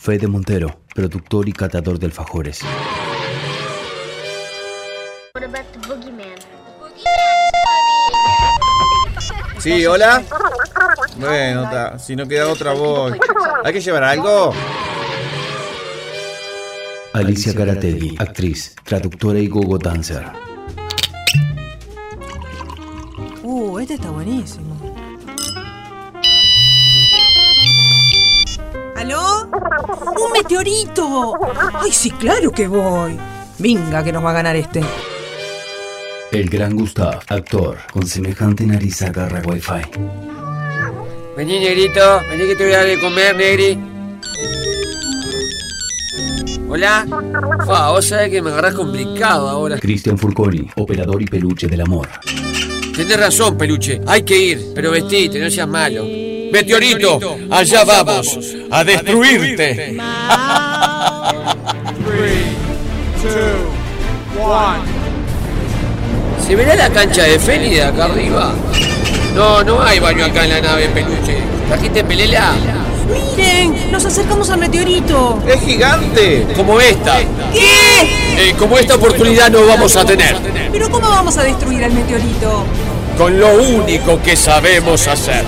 Fede Montero, productor y catador de alfajores. Sí, hola. Bueno, ta, si no queda otra voy. ¿Hay que llevar algo? Alicia Karategui, actriz, traductora y gogo dancer. Uh, este está buenísimo. ¿Aló? ¡Un meteorito! ¡Ay, sí, claro que voy! Venga, que nos va a ganar este. El gran Gustav, actor, con semejante nariz agarra wifi. Vení, negrito, vení que te voy a dar de comer, negri. Hola. Fua, vos sabés que me agarrás complicado ahora. Cristian Furconi, operador y peluche del amor. Tenés razón, peluche. Hay que ir, pero vestite, no seas malo. Meteorito, allá vamos, a destruirte. ¿Se verá la cancha de Feli de acá arriba? No, no hay baño acá en la nave, peluche. ¿Trajiste pelela? ¡Miren! ¡Nos acercamos al meteorito! ¡Es gigante! Como esta. ¿Qué? Eh, como esta oportunidad no vamos a tener. ¿Pero cómo vamos a destruir al meteorito? Con lo único que sabemos hacer.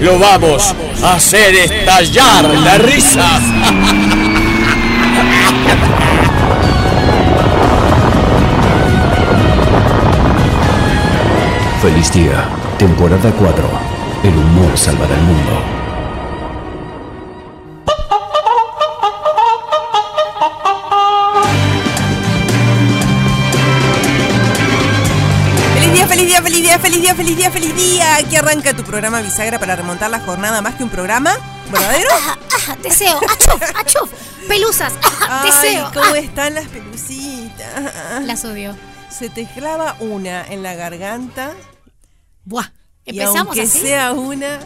Lo vamos a hacer estallar la risa. Feliz día, temporada 4. El humor salvará el mundo. Día, feliz día, feliz día! Aquí arranca tu programa bisagra para remontar la jornada más que un programa. ¿Verdadero? Ah, ah, deseo, achuf, achuf, pelusas, ah, Ay, deseo. ¿cómo están las pelucitas? Las odio. Se te clava una en la garganta. Buah, y empezamos aunque así. sea una,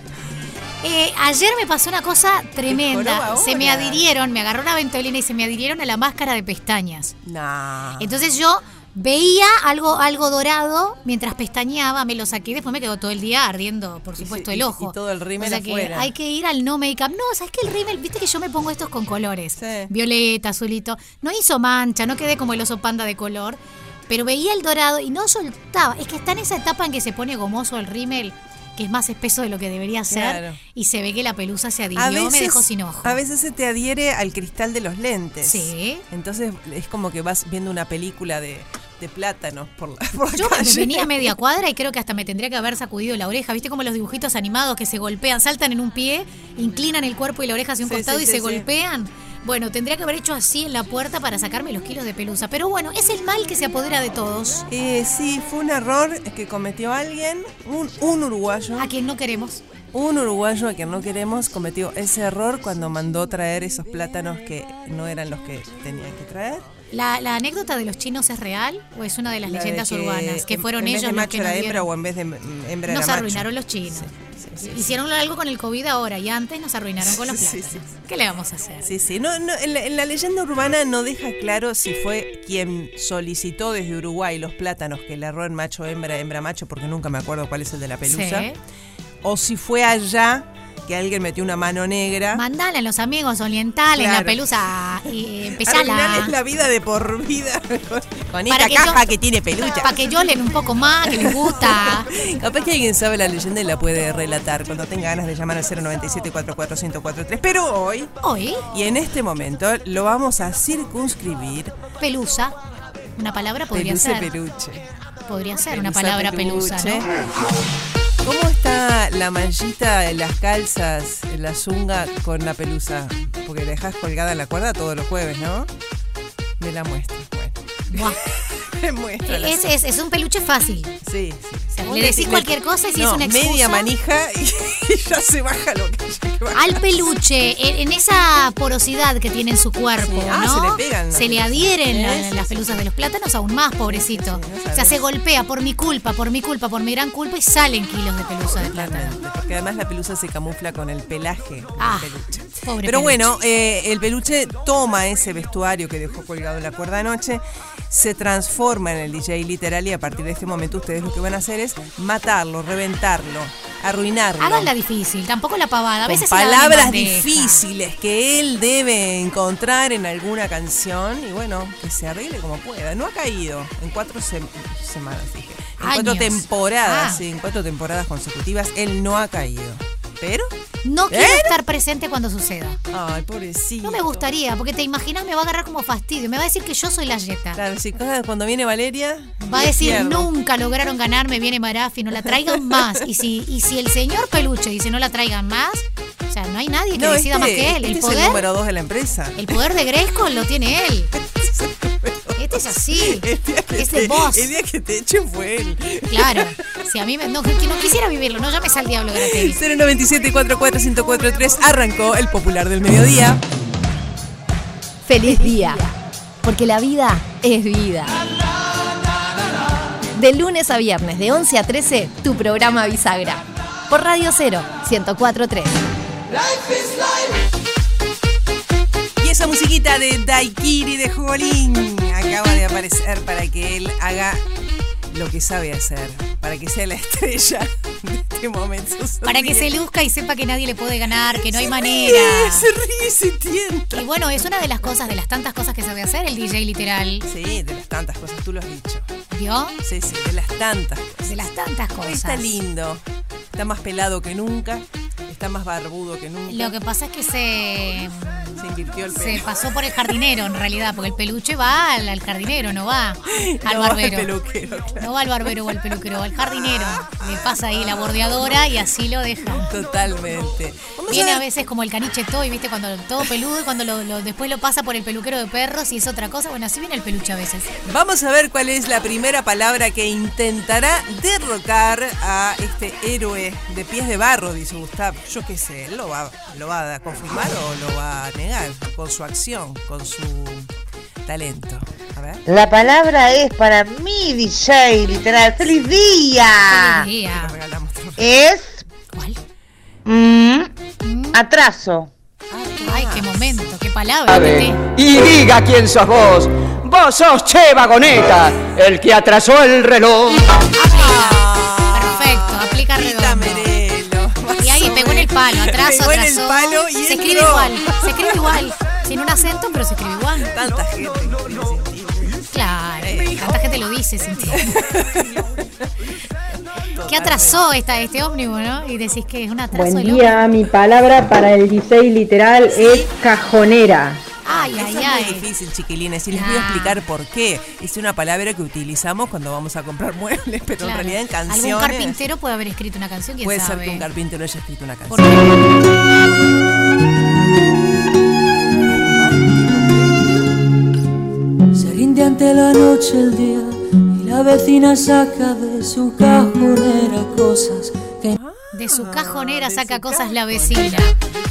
Eh, ayer me pasó una cosa tremenda. Se me adhirieron, me agarró una ventolina y se me adhirieron a la máscara de pestañas. nah. Entonces yo veía algo, algo dorado mientras pestañeaba, me lo saqué después me quedó todo el día ardiendo, por supuesto, el ojo. y todo el rímel O sea que afuera. hay que ir al no make-up. No, ¿sabes qué? El rímel, viste que yo me pongo estos con colores. Sí. Violeta, azulito. No hizo mancha, no quedé como el oso panda de color. Pero veía el dorado y no soltaba. Es que está en esa etapa en que se pone gomoso el rímel, que es más espeso de lo que debería ser. Claro. Y se ve que la pelusa se adhirió, a me veces, dejó sin ojo. a veces se te adhiere al cristal de los lentes. Sí. Entonces es como que vas viendo una película de, de plátanos por la, por la Yo calle. venía media cuadra y creo que hasta me tendría que haber sacudido la oreja. ¿Viste como los dibujitos animados que se golpean, saltan en un pie, inclinan el cuerpo y la oreja hacia un Sí, costado sí, y sí, se golpean? Bueno, tendría que haber hecho así en la puerta para sacarme los kilos de pelusa. Pero bueno, es el mal que se apodera de todos. Eh, sí, fue un error que cometió alguien, un, un uruguayo. A quien no queremos. Un uruguayo a quien no queremos cometió ese error cuando mandó traer esos plátanos que no eran los que tenían que traer. ¿La, la anécdota de los chinos es real o es una de las La de leyendas que urbanas? Que en- fueron en vez ellos de los macho que era nos hembra o en vez de hembra Nos macho. arruinaron los chinos. Sí, sí, sí. Hicieron algo con el COVID ahora y antes nos arruinaron con los plátanos. ¿Qué le vamos a hacer? Sí, sí. No, no, en, la, en la leyenda urbana no deja claro si fue quien solicitó desde Uruguay los plátanos que le erró en macho, hembra, hembra, macho, porque nunca me acuerdo cuál es el de la pelusa. O si fue allá que alguien metió una mano negra. Mandale a los amigos orientales la pelusa. Eh, empezala. la vida de por vida con, esta que caja yo- que tiene pelucha. Para que llolen un poco más, que les gusta. Capaz que alguien sabe la leyenda y la puede relatar cuando tenga ganas de llamar al 097 44143 Pero hoy, Hoy, y en este momento, lo vamos a circunscribir. pelusa. Una palabra podría Peluce ser. peluche. Podría ser una palabra pelusa. ¿no? ¿Cómo está la manchita en las calzas, en la zunga con la pelusa? Porque la dejas colgada en la cuerda todos los jueves, ¿no? Me la muestra. Bueno, Es, es, es un peluche fácil. Sí, sí. sea, Vos le decís cualquier cosa y si es una excusa- media manija y ya se baja lo que que bajar. Al peluche, en, en esa porosidad que tiene en su cuerpo, Sí, ah, ¿no? se le pegan Se le adhieren la- Sí, sí, las pelusas de los plátanos aún más, pobrecito. No o sea, se golpea por mi culpa, por mi culpa, por mi gran culpa y salen kilos de pelusa de plátano. Porque además la pelusa se camufla con el pelaje del Ah, peluche. Pobre Pero peluche. bueno, eh, el peluche toma ese vestuario que dejó colgado en la cuerda anoche, se transforma en el DJ literal y a partir de este momento ustedes lo que van a hacer es matarlo, reventarlo, arruinarlo. Háganla difícil, tampoco la pavada. A veces la palabras difíciles que él debe encontrar en alguna canción y bueno, que se arregle como pueda. No ha caído en cuatro sem- semanas, dije. En cuatro temporadas, Ah. sí, en cuatro temporadas consecutivas, él no ha caído. Pero, No quiero ¿Eh? estar presente cuando suceda. ay, pobrecito. No me gustaría, porque te imaginas me va a agarrar como fastidio. Me va a decir que yo soy la yeta. Claro, si cuando viene Valeria. Va a decir, pierdo. nunca lograron ganarme, viene Marafi, no la traigan más. Y si, y si el señor Peluche dice no la traigan más, o sea, no hay nadie que No, decida este- más que él. este El es el poder, número dos de la empresa. el poder de Grayskull lo tiene él. Este es así. Que Es te- el boss. El día que te echen fue él. Claro. Si a mí me, no, que no quisiera vivirlo, no llames al diablo Gratis. 097 44 1043 arrancó el popular del mediodía. Feliz día, porque la vida es vida. De lunes a viernes, de 11 a 13, tu programa Bisagra. Por Radio 0, 1043. Y esa musiquita de Daikiri de Jolín acaba de aparecer para que él haga lo que sabe hacer, para que sea la estrella de este momento. Para que se luzca y sepa que nadie le puede ganar, que no hay Se manera. ríe, se ríe, se tienta. Y bueno, es una de las cosas, de las tantas cosas que sabe hacer el DJ literal. Sí, de las tantas cosas, tú lo has dicho. ¿Vio? Sí, sí, de las tantas cosas. De las tantas Hoy cosas. está lindo, está más pelado que nunca, está más barbudo que nunca. Lo que pasa es que se, Se invirtió el se pelo. pasó por el jardinero en realidad, porque el peluche va al, al jardinero, no va al No, al barbero. peluquero, claro. No va al barbero o al peluquero, va al jardinero. Le pasa ahí la bordeadora y así lo deja. Totalmente. Viene a veces como el caniche toy, ¿viste? Cuando todo peludo y cuando lo, lo- después lo pasa por el peluquero de perros y es otra cosa. Bueno, así viene el peluche a veces. Vamos a ver cuál es la primera palabra que intentará derrocar a este héroe de pies de barro, dice Gustav. Yo qué sé, ¿él lo va, lo va a confirmar o lo va a con su acción, con su talento. A ver. La palabra es para mí, DJ, literal. ¡Feliz día! Feliz día. Es ¿Cuál? mm, atraso. Ay, qué momento, qué palabra. Y diga quién sos vos. Vos sos Che Vagoneta, el que atrasó el reloj. Perfecto, aplica redondo. El palo, atraso, Pegó en el atrasó. palo y se escribe igual, se escribe igual. Sin un acento, pero se escribe igual. Tanta gente. que. Claro, tanta gente lo dice, sin ti. ¿Qué atrasó esta, este ómnibus, no? Y decís que es un atraso. Buen día, mi palabra para el DJ literal es cajonera. Ómnibus. Ay, Eso ay, es muy difícil, chiquilines, y les voy a Ah. explicar por qué. Es una palabra que utilizamos cuando vamos a comprar muebles, pero Claro. en realidad en Algún canciones carpintero puede haber escrito una canción, quién puede sabe. ser que un carpintero haya escrito una ¿Por canción. qué? Se rinde ante la noche el día y la vecina saca de su cajonera cosas que De su cajonera saca cosas la vecina.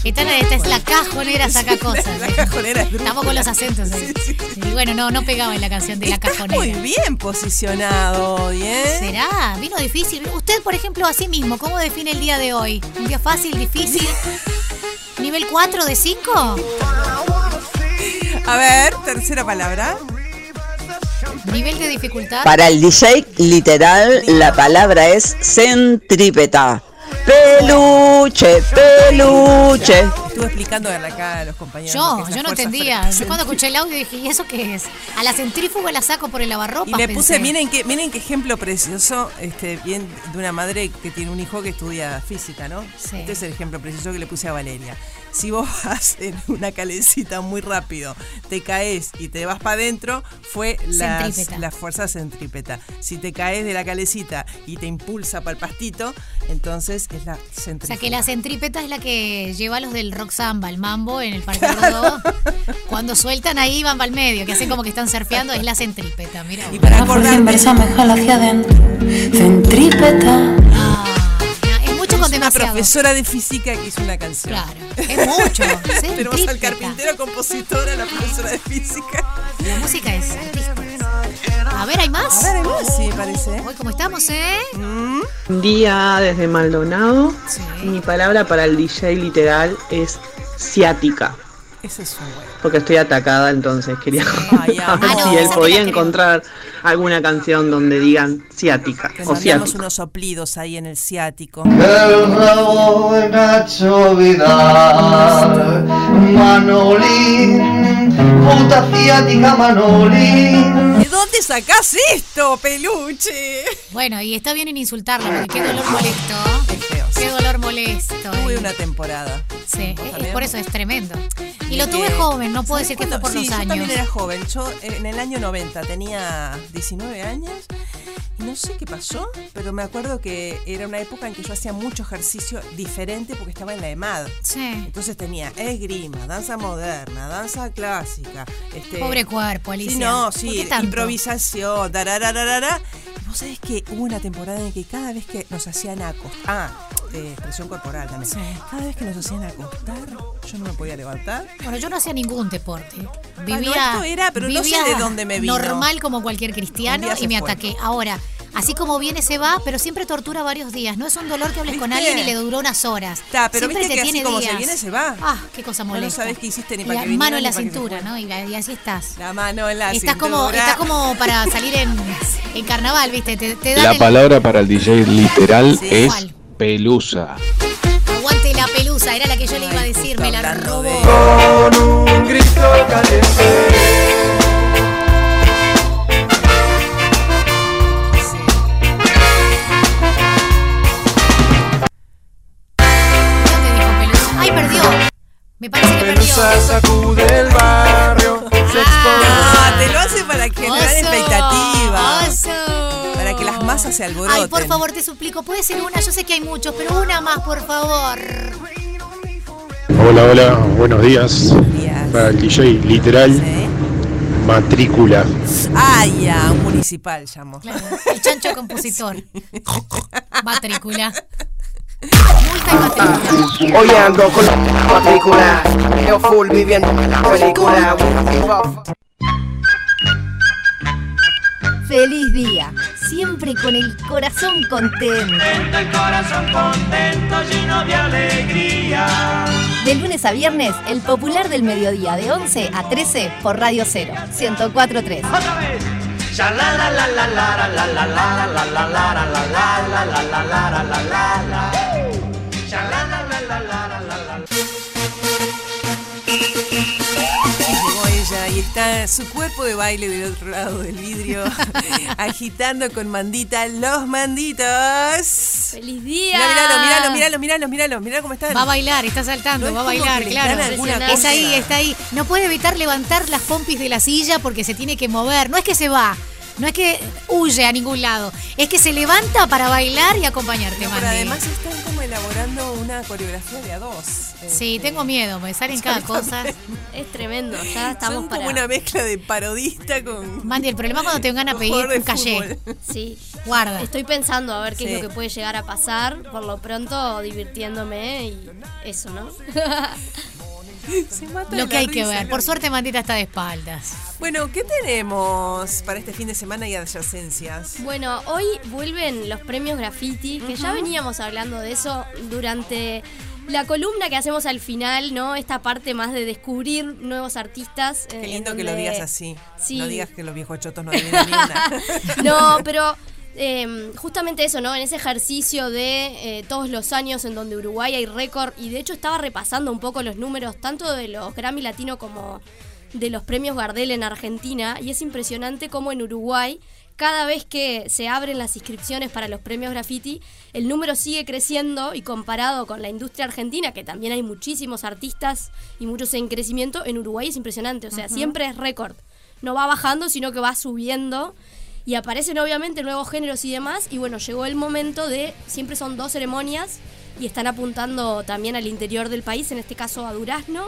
Esta, esta es la cajonera saca cosas. La cajonera es Estamos con los acentos ahí. Y bueno, no, no pegaba en la canción de la Está cajonera. muy bien posicionado hoy, ¿eh? ¿Será? Vino difícil. Usted, por ejemplo, a sí mismo, ¿cómo define el día de hoy? ¿Un día fácil, difícil? ¿Nivel 4 de 5? A ver, tercera palabra. ¿Nivel de dificultad? Para el DJ literal, la palabra es centrípeta. Peluche, peluche. Estuve explicando acá a los compañeros. Yo, yo no entendía. Yo cuando escuché el audio dije, ¿y eso qué es? A la centrífuga la saco por el lavarropas. Y le puse, pensé. miren qué, miren qué ejemplo precioso, este, bien de una madre que tiene un hijo que estudia física, ¿no? Sí. Este es el ejemplo precioso que le puse a Valeria. Si vos vas en una calecita muy rápido, te caes y te vas para adentro, fue las- la fuerza centrípeta. Si te caes de la calecita y te impulsa para el pastito, entonces es la O centrípeta. sea que la centrípeta es la que lleva a los del rock samba, el mambo en el Parque Rodó. Cuando sueltan ahí van para el medio, que hacen como que están surfeando, es la centrípeta, mira. Y para La fuerza acordarme, inversa me jala hacia adentro. Centrípeta. Una demasiado. profesora de física que hizo una canción. Claro, es mucho. Tenemos al carpintero, compositora, la profesora de física. La música es artística. A ver, ¿hay más? A ver, hay más, sí, parece. Hoy como estamos, ¿eh? Buen día desde Maldonado. Mi palabra para el DJ literal es ciática. Ese es un buen. Porque estoy atacada, entonces quería ah, no, si él podía encontrar alguna canción donde digan ciática o ciático. unos soplidos ahí en el ciático. El rabo de Nacho Vidal, Manolín, puta ciática Manolín. ¿De dónde sacás esto, peluche? Bueno, y está bien en insultarlo, porque qué dolor molesto. Qué dolor molesto. Tuve una temporada. Sí, es- por eso es tremendo. Y lo tuve que- joven, no puedo ¿sabes decir que fue por sí, los yo años. también era joven. Yo eh, en el año 90 tenía 19 años. Y no sé qué pasó, pero me acuerdo que era una época en que yo hacía mucho ejercicio diferente porque estaba en la EMAD. Sí. Entonces tenía esgrima, danza moderna, danza clásica. Este, Pobre cuerpo, Alicia. Sí, no, ¿Por sí, improvisación, tarararara. Y vos sabés que hubo una temporada en que cada vez que nos hacían acostar, ah, eh, expresión corporal también, cada vez que nos hacían acostar, yo no me podía levantar. Bueno, yo no hacía ningún deporte. Ah, Vivía, esto era, pero no sé de dónde me vino. Normal como cualquier cristiano y me fue. ataqué. Ahora, así como viene se va, pero siempre tortura varios días. No es un dolor que hables con alguien y le duró unas horas. Está, pero siempre viste te que así tiene como días. se viene, se va. Ah, qué cosa No, no molesta. sabés qué hiciste ni para la que mano en la cintura. ¿no? Y, la- y así estás. La mano en la Estás como, cintura. estás como para salir en, en carnaval, ¿viste? Te, te dan La el- palabra para el DJ literal Sí. es. Pelusa. Aguante la pelusa, era la que yo le iba a decir, me la robó. Con un grito caliente. ¡Ay, perdió! Me parece que perdió. Pelusa sacude el barrio. Se No, te lo hace para generar expectativa. oso. Alboroten. Ay, por favor, te suplico, puede ser una, yo sé que hay muchos, pero una más, por favor. Hola, hola, buenos días. Para el DJ literal, matrícula. Ay, ya, un municipal llamó. Claro, el chancho compositor. Matrícula. Hoy ando con la matrícula, yo full viviendo la película. Feliz día, siempre con el corazón contento. el corazón contento, lleno de alegría. De lunes a viernes, el popular del mediodía de 11 a 13 por Radio 0, 104.3. Ya la está su cuerpo de baile del otro lado del vidrio, agitando con mandita los manditos. ¡Feliz día! Mira, míralo, míralo, míralo, míralo, míralo, míralo cómo están. Va a bailar, está saltando, No va a bailar, claro. Es ahí, está ahí. No puede evitar levantar las pompis de la silla porque se tiene que mover. No es que se va, no es que huye a ningún lado. Es que se levanta para bailar y acompañarte, Pero Mandy. además están como elaborando una coreografía de a dos. Sí, tengo miedo, me salen cada cosa. Es tremendo, ya estamos Son para. como una mezcla de parodista con. Mandy, el problema es cuando te van a pedir un calle. Sí. Guarda. Estoy pensando a ver qué Sí. es lo que puede llegar a pasar. Por lo pronto, divirtiéndome y eso, ¿no? Se mata Lo que hay que ver. Por suerte, Mandita está de espaldas. Bueno, ¿qué tenemos para este fin de semana y adyacencias? Bueno, hoy vuelven los premios graffiti, que ya veníamos hablando de eso durante la columna que hacemos al final, ¿no? Esta parte más de descubrir nuevos artistas. Qué lindo que lo digas así. Sí. No digas que los viejos chotos no adivinan ni una. No, pero eh, justamente eso, ¿no? En ese ejercicio de eh, todos los años en donde Uruguay hay récord, y de hecho estaba repasando un poco los números, tanto de los Grammy Latino como de los premios Gardel en Argentina, y es impresionante cómo en Uruguay, cada vez que se abren las inscripciones para los premios graffiti, el número sigue creciendo y comparado con la industria argentina, que también hay muchísimos artistas y muchos en crecimiento, en Uruguay es impresionante, o sea, siempre es récord. No va bajando, sino que va subiendo y aparecen obviamente nuevos géneros y demás. Y bueno, llegó el momento de, siempre son dos ceremonias y están apuntando también al interior del país, en este caso a Durazno.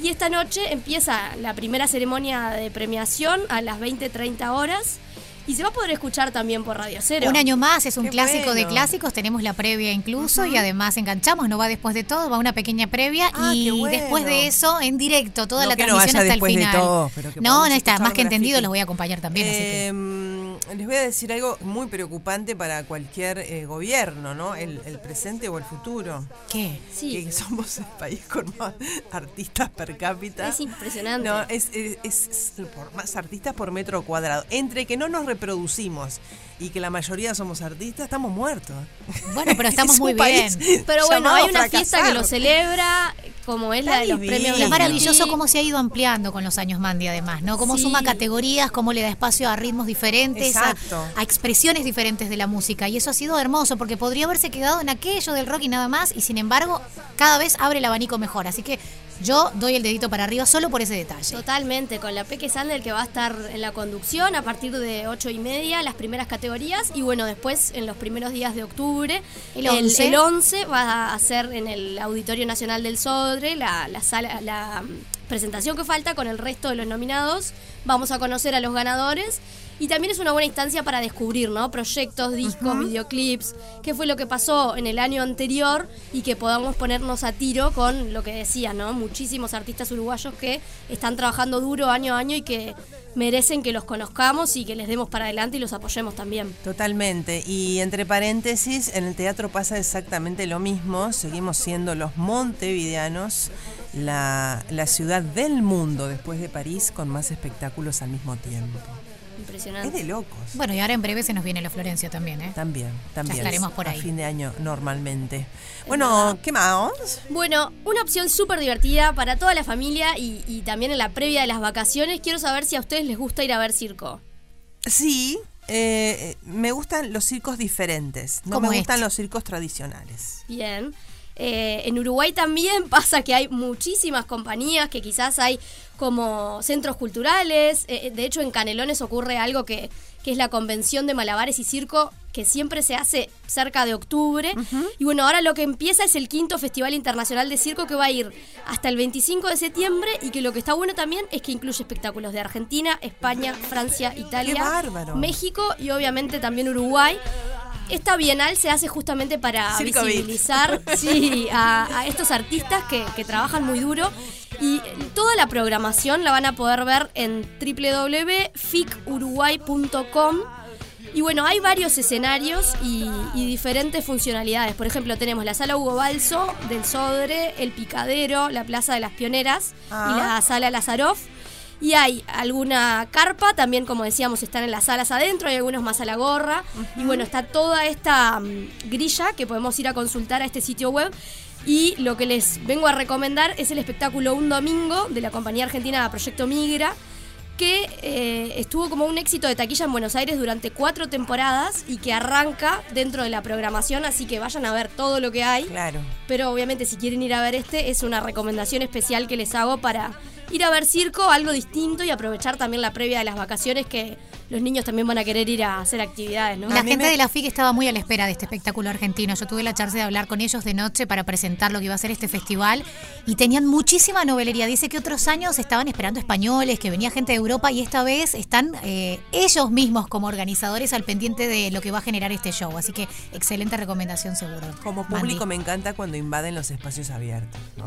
Y esta noche empieza la primera ceremonia de premiación a las 20-30 horas y se va a poder escuchar también por Radio Cero. Un año más, es un Qué clásico de clásicos, tenemos la previa incluso y además enganchamos, no va después de todo, va una pequeña previa y qué bueno. después de eso en directo, toda No la no transmisión vaya hasta el de final. todo, pero que no, no está, más que entendido, los voy a acompañar también, así que Eh, les voy a decir algo muy preocupante para cualquier eh, gobierno, ¿no? El, el presente o el futuro. ¿Qué? Sí. Que somos el país con más artistas per cápita. Es impresionante. No, es, es- es- es por más artistas por metro cuadrado. Entre que no nos reproducimos y que la mayoría somos artistas, estamos muertos. Bueno, pero estamos Es muy bien. Pero bueno, hay una fiesta que lo celebra, como es la de los divino. premios Y es maravilloso cómo se ha ido ampliando con los años Mandy además, ¿no? Cómo Sí. suma categorías, cómo le da espacio a ritmos diferentes, a expresiones diferentes de la música. Y eso ha sido hermoso porque podría haberse quedado en aquello del rock y nada más. Y sin embargo, cada vez abre el abanico mejor. Así que yo doy el dedito para arriba solo por ese detalle. Totalmente, con la Peque Sander que va a estar en la conducción a partir de ocho y media, las primeras categorías, y bueno, después en los primeros días de octubre, El 11. el 11 va a ser en el Auditorio Nacional del Sodre, la, la sala, la mm, presentación que falta con el resto de los nominados, vamos a conocer a los ganadores. Y también es una buena instancia para descubrir, ¿no? Proyectos, discos, videoclips, qué fue lo que pasó en el año anterior y que podamos ponernos a tiro con lo que decía, ¿no? Muchísimos artistas uruguayos que están trabajando duro año a año y que merecen que los conozcamos y que les demos para adelante y los apoyemos también. Totalmente. Y entre paréntesis, en el teatro pasa exactamente lo mismo. Seguimos siendo los montevideanos, la, la ciudad del mundo después de París con más espectáculos al mismo tiempo. Impresionante. Es de locos. Bueno, y ahora en breve se nos viene la Florencia también, ¿eh? También, también. estaremos por A ahí. fin de año normalmente. Bueno, ¿qué más? Bueno, una opción súper divertida para toda la familia y, y también en la previa de las vacaciones. Quiero saber si a ustedes les gusta ir a ver circo. Sí, eh, eh, me gustan los circos diferentes. No me gustan los circos tradicionales. Bien. Eh, en Uruguay también pasa que hay muchísimas compañías, que quizás hay como centros culturales. Eh, de hecho, en Canelones ocurre algo que, que es la convención de malabares y circo, que siempre se hace cerca de octubre. Y bueno, ahora lo que empieza es el quinto Festival Internacional de Circo que va a ir hasta el 25 de septiembre y que lo que está bueno también es que incluye espectáculos de Argentina, España, Francia, Italia! México y obviamente también Uruguay. Esta bienal se hace justamente para Circo visibilizar sí, a, a estos artistas que, que trabajan muy duro. Y toda la programación la van a poder ver en www.ficuruguay.com. Y bueno, hay varios escenarios y, y diferentes funcionalidades. Por ejemplo, tenemos la sala Hugo Balso del Sodre, el Picadero, la Plaza de las Pioneras Ah. y la sala Lazaroff. Y hay alguna carpa, también como decíamos, están en las salas adentro, hay algunos más a la gorra. Y bueno, está toda esta mm, grilla que podemos ir a consultar a este sitio web. Y lo que les vengo a recomendar es el espectáculo Un Domingo de la compañía argentina Proyecto Migra, que eh, estuvo como un éxito de taquilla en Buenos Aires durante cuatro temporadas y que arranca dentro de la programación, así que vayan a ver todo lo que hay. Claro. Pero obviamente si quieren ir a ver este, es una recomendación especial que les hago para ir a ver circo, algo distinto y aprovechar también la previa de las vacaciones que los niños también van a querer ir a hacer actividades, ¿no? La gente de la FIC estaba muy a la espera de este espectáculo argentino. Yo tuve la chance de hablar con ellos de noche para presentar lo que iba a ser este festival y tenían muchísima novelería. Dice que otros años estaban esperando españoles, que venía gente de Europa y esta vez están eh, ellos mismos como organizadores al pendiente de lo que va a generar este show. Así que excelente recomendación seguro. Como público me encanta cuando invaden los espacios abiertos, ¿no?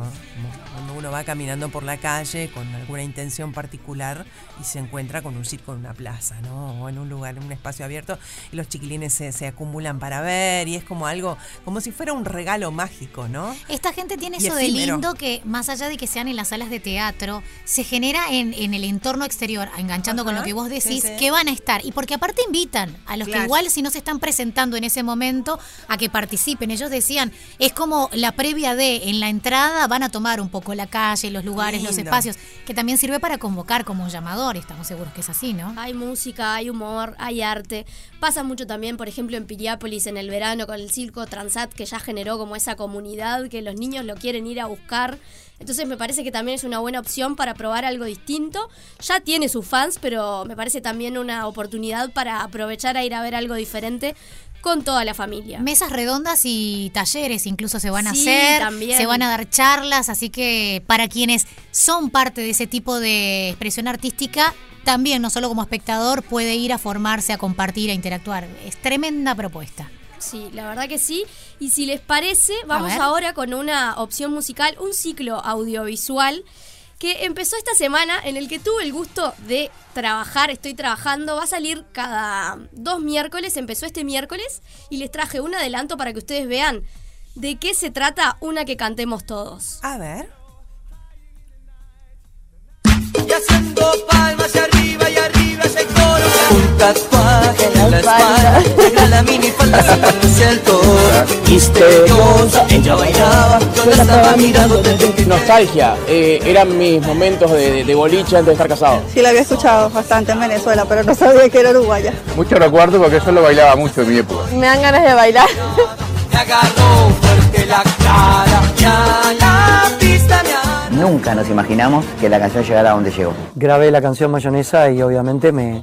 Cuando uno va caminando por la calle con alguna intención particular y se encuentra con un circo en una plaza, ¿no? ¿No? O en un lugar, en un espacio abierto, y los chiquilines se, se acumulan para ver, y es como algo, como si fuera un regalo mágico, ¿no? Esta gente tiene Y eso de lindo que, más allá de que sean en las salas de teatro, se genera en, en el entorno exterior, enganchando con lo que vos decís, sí. que van a estar. Y porque aparte invitan a los que igual si no se están presentando en ese momento a que participen. Ellos decían, es como la previa de, en la entrada van a tomar un poco la calle, los lugares, los espacios, que también sirve para convocar como un llamador. Estamos seguros que es así, ¿no? Hay música, hay humor, hay arte. Pasa mucho también, por ejemplo, en Piriápolis en el verano con el circo Transat que ya generó como esa comunidad que los niños lo quieren ir a buscar. Entonces me parece que también es una buena opción para probar algo distinto. Ya tiene sus fans, pero me parece también una oportunidad para aprovechar a ir a ver algo diferente con toda la familia. Mesas redondas y talleres incluso se van a Sí, hacer, también. se van a dar charlas, así que para quienes son parte de ese tipo de expresión artística, también no solo como espectador puede ir a formarse, a compartir, a interactuar. Es tremenda propuesta. Sí, la verdad que sí. Y si les parece, vamos ahora con una opción musical, un ciclo audiovisual que empezó esta semana en el que tuve el gusto de trabajar, estoy trabajando, va a salir cada dos miércoles, empezó este miércoles y les traje un adelanto para que ustedes vean de qué se trata una que cantemos todos. A ver. Y haciendo palmas y arriba y arriba ese coro. Un tatuaje en la espalda, negra la minifalda sacándose el toro. Misteriosa, ella bailaba, yo la estaba mirando desde Nostalgia, eh, eran mis momentos de, de boliche antes de estar casado. Sí, la había escuchado bastante en Venezuela, pero no sabía que era uruguaya. Mucho recuerdo porque yo lo bailaba mucho en mi época. Me dan ganas de bailar. me agarró fuerte la cara. Nunca nos imaginamos que la canción llegara a donde llegó. Grabé la canción Mayonesa y obviamente me,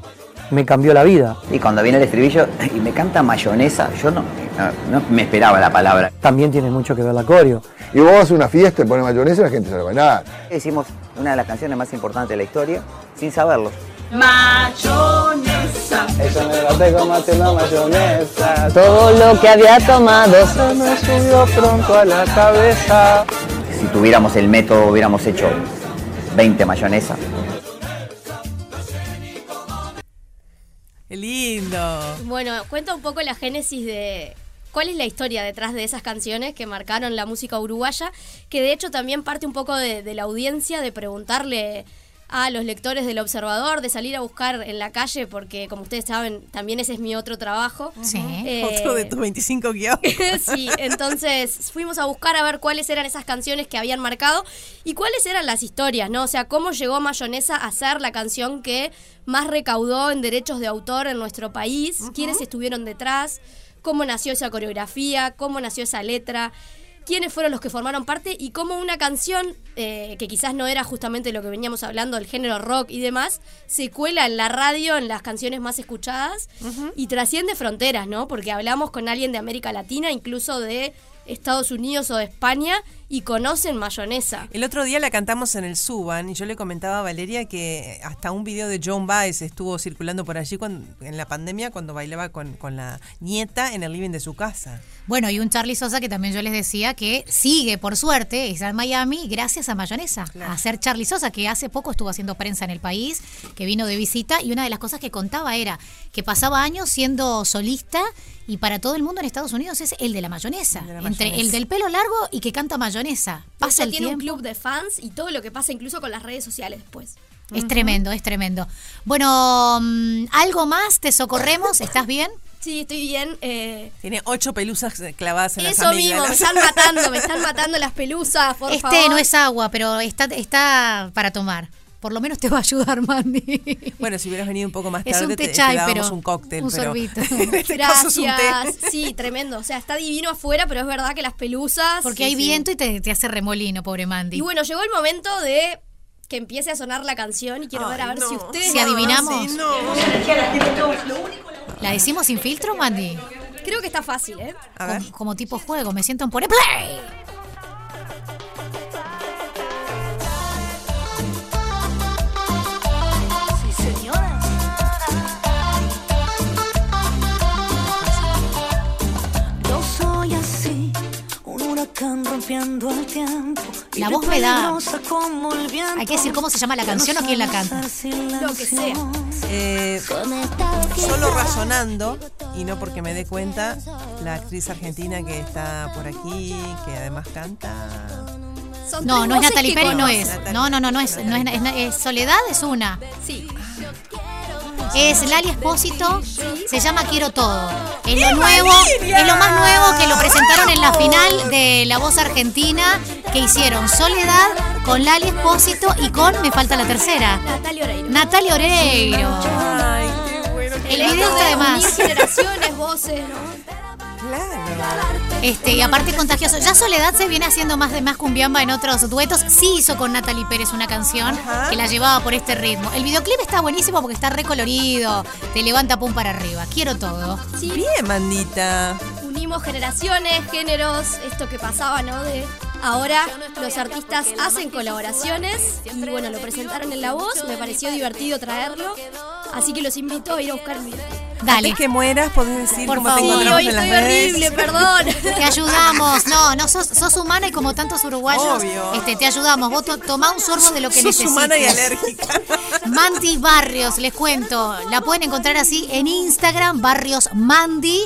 me cambió la vida. Y cuando viene el estribillo y me canta mayonesa, yo no, no, no me esperaba la palabra. También tiene mucho que ver la coreo. Y vos vas a una fiesta y pones mayonesa y la gente se va a bailar. Hicimos una de las canciones más importantes de la historia sin saberlo. Mayonesa. Eso me lo tengo más la mayonesa. Todo lo que había tomado se me subió pronto a la cabeza. Si tuviéramos el método hubiéramos hecho 20 mayonesa. Qué lindo. Bueno, cuenta un poco la génesis de cuál es la historia detrás de esas canciones que marcaron la música uruguaya, que de hecho también parte un poco de, de la audiencia de preguntarle a los lectores del Observador, de salir a buscar en la calle, porque como ustedes saben, también ese es mi otro trabajo. Sí. Eh, Otro de tus 25 guiones. sí, entonces fuimos a buscar a ver cuáles eran esas canciones que habían marcado y cuáles eran las historias, ¿no? O sea, cómo llegó Mayonesa a ser la canción que más recaudó en derechos de autor en nuestro país, quiénes estuvieron detrás, cómo nació esa coreografía, cómo nació esa letra, quiénes fueron los que formaron parte y cómo una canción eh, que quizás no era justamente lo que veníamos hablando, el género rock y demás, se cuela en la radio, en las canciones más escuchadas y trasciende fronteras, ¿no? Porque hablamos con alguien de América Latina, incluso de Estados Unidos o de España y conocen mayonesa. El otro día la cantamos en el Suban y yo le comentaba a Valeria que hasta un video de John Baez estuvo circulando por allí cuando, en la pandemia cuando bailaba con, con la nieta en el living de su casa. Bueno, y un Charlie Sosa que también yo les decía que sigue, por suerte, está en Miami gracias a Mayonesa, a ser Charlie Sosa, que hace poco estuvo haciendo prensa en el país, que vino de visita, y una de las cosas que contaba era que pasaba años siendo solista y para todo el mundo en Estados Unidos es el de la mayonesa, entre mayonesa. el del pelo largo y que canta mayonesa. Pasa el tiene tiempo. un club de fans y todo lo que pasa incluso con las redes sociales después. Es tremendo, es tremendo. Bueno, mm, ¿algo más? ¿Te socorremos? ¿Estás bien? Sí, estoy bien. eh, Tiene ocho pelusas clavadas en la eso familia. mismo, me están matando, me están matando las pelusas, por este favor. no es agua, pero está, está para tomar. Por lo menos te va a ayudar, Mandy. Bueno, si hubieras venido un poco más Es tarde, un te, té chai, te dábamos pero un cóctel. un pero sorbito. en este caso es un té. Gracias. Sí, tremendo. O sea, está divino afuera, pero es verdad que las pelusas. Porque Sí, hay sí. viento y te, te hace remolino, pobre Mandy. Y bueno, llegó el momento de que empiece a sonar la canción y quiero ver a ver si ustedes. Si adivinamos. Sí, ¿La decimos sin filtro, Mandy? Creo que está fácil, ¿eh? Como, como tipo juego, me siento en poner play. La voz me da. Hay que decir cómo se llama la canción o quién la canta. Lo que sea. Eh, solo razonando, y no porque me dé cuenta, la actriz argentina que está por aquí, que además canta. Son No, no es Natalie Pérez, no es. No, no, no, no es. No es, es- es Soledad es una. Sí. Es Lali Espósito, se llama Quiero Todo. Es lo nuevo, es lo más nuevo que lo presentaron en la final de La Voz Argentina, que hicieron Soledad con Lali Espósito y con, me falta la tercera, Natalia Oreiro. Natalia Oreiro. Ay, qué bueno. El video está de más. generaciones, voces, ¿no? Este, y aparte contagioso. Ya Soledad se viene haciendo más de más cumbiamba en otros duetos. Sí hizo con Natalie Pérez una canción que la llevaba por este ritmo. El videoclip está buenísimo porque está recolorido. Te levanta pum para arriba. Quiero todo. Bien, mandita. Unimos generaciones, géneros, esto que pasaba, ¿no? De ahora los artistas hacen colaboraciones y bueno, lo presentaron en La Voz, me pareció divertido traerlo, así que los invito a ir a buscar el video. Dale. Antes que mueras, podés decir Por cómo te favor. encontramos hoy en las estoy redes. horrible, perdón. Te ayudamos. No, no, sos, sos humana y como tantos uruguayos, Obvio. este, te ayudamos. Vos to- tomá un sorbo de lo que Sos necesites. humana y alérgica. Mandy Barrios, les cuento. La pueden encontrar así en Instagram, Barrios Mandy,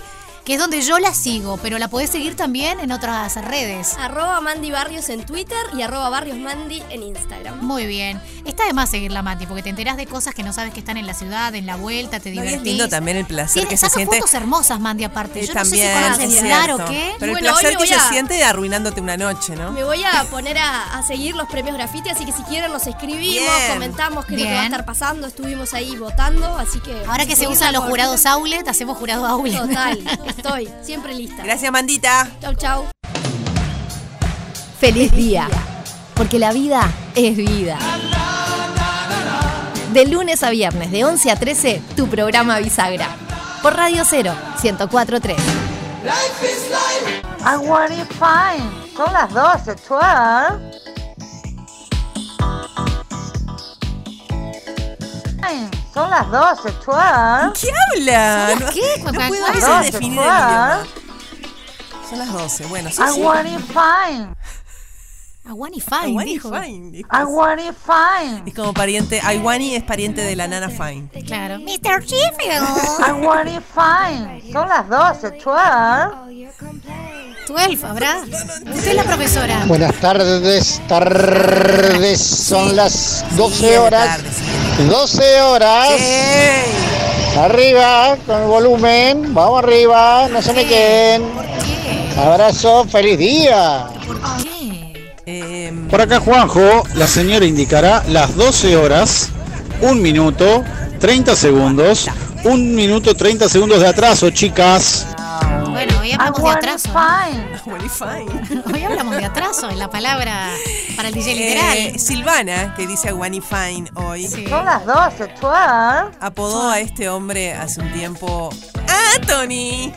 que es donde yo la sigo, pero la podés seguir también en otras redes. Arroba Mandy Barrios en Twitter y arroba Barrios Mandy en Instagram. Muy bien. Está de más seguirla, Mati, porque te enterás de cosas que no sabes que están en la ciudad, en la vuelta, te No, y divertís. es lindo también el placer que se siente. fotos hermosas, Mandy, aparte. Eh, Yo también, no sé si es celular o qué. Pero Bueno, el placer me que voy se a- siente arruinándote una noche, ¿no? Me voy a poner a, a seguir los premios graffiti, así que si quieren nos escribimos, Bien. comentamos qué es lo que va a estar pasando, estuvimos ahí votando, así que... Ahora que se usan los jurados Aulet, hacemos jurado Aulet. Total, estoy siempre lista. Gracias, Mandita. Chau, chau. Feliz día, porque la vida es vida. De lunes a viernes, de 11 a 13, tu programa Bisagra. Por Radio 0, 1043. I want it fine. Son las 12, 12. Son las 12, 12. ¿Qué habla? ¿Son las No- qué? No, Cuac, puedo a veces definir el idioma. Son las 12. Bueno, sí, I sí. want it fine. Aguani Fine, Iwani dijo. Fine. I it fine. Es como pariente. Iwani es pariente de la nana Fine. Claro. Mr. Sheffield. I want it fine. Son las 12, 12. 12, ¿habrá? Usted es la profesora. Buenas tardes, tardes, son las 12 horas. 12 horas. Arriba, con el volumen, vamos arriba, no se me queden. Abrazo, feliz día. Em, Por acá Juanjo, la señora indicará las 12 horas, 1 minuto, 30 segundos, 1 minuto 30 segundos de atraso, chicas. Bueno, hoy hablamos de atraso. Iwani Fine. Hoy hablamos de atraso en la palabra para el DJ literal. Eh, Silvana, que dice Iwani Fine hoy. Son las 12, 12. Apodó a este hombre hace un tiempo Anthony.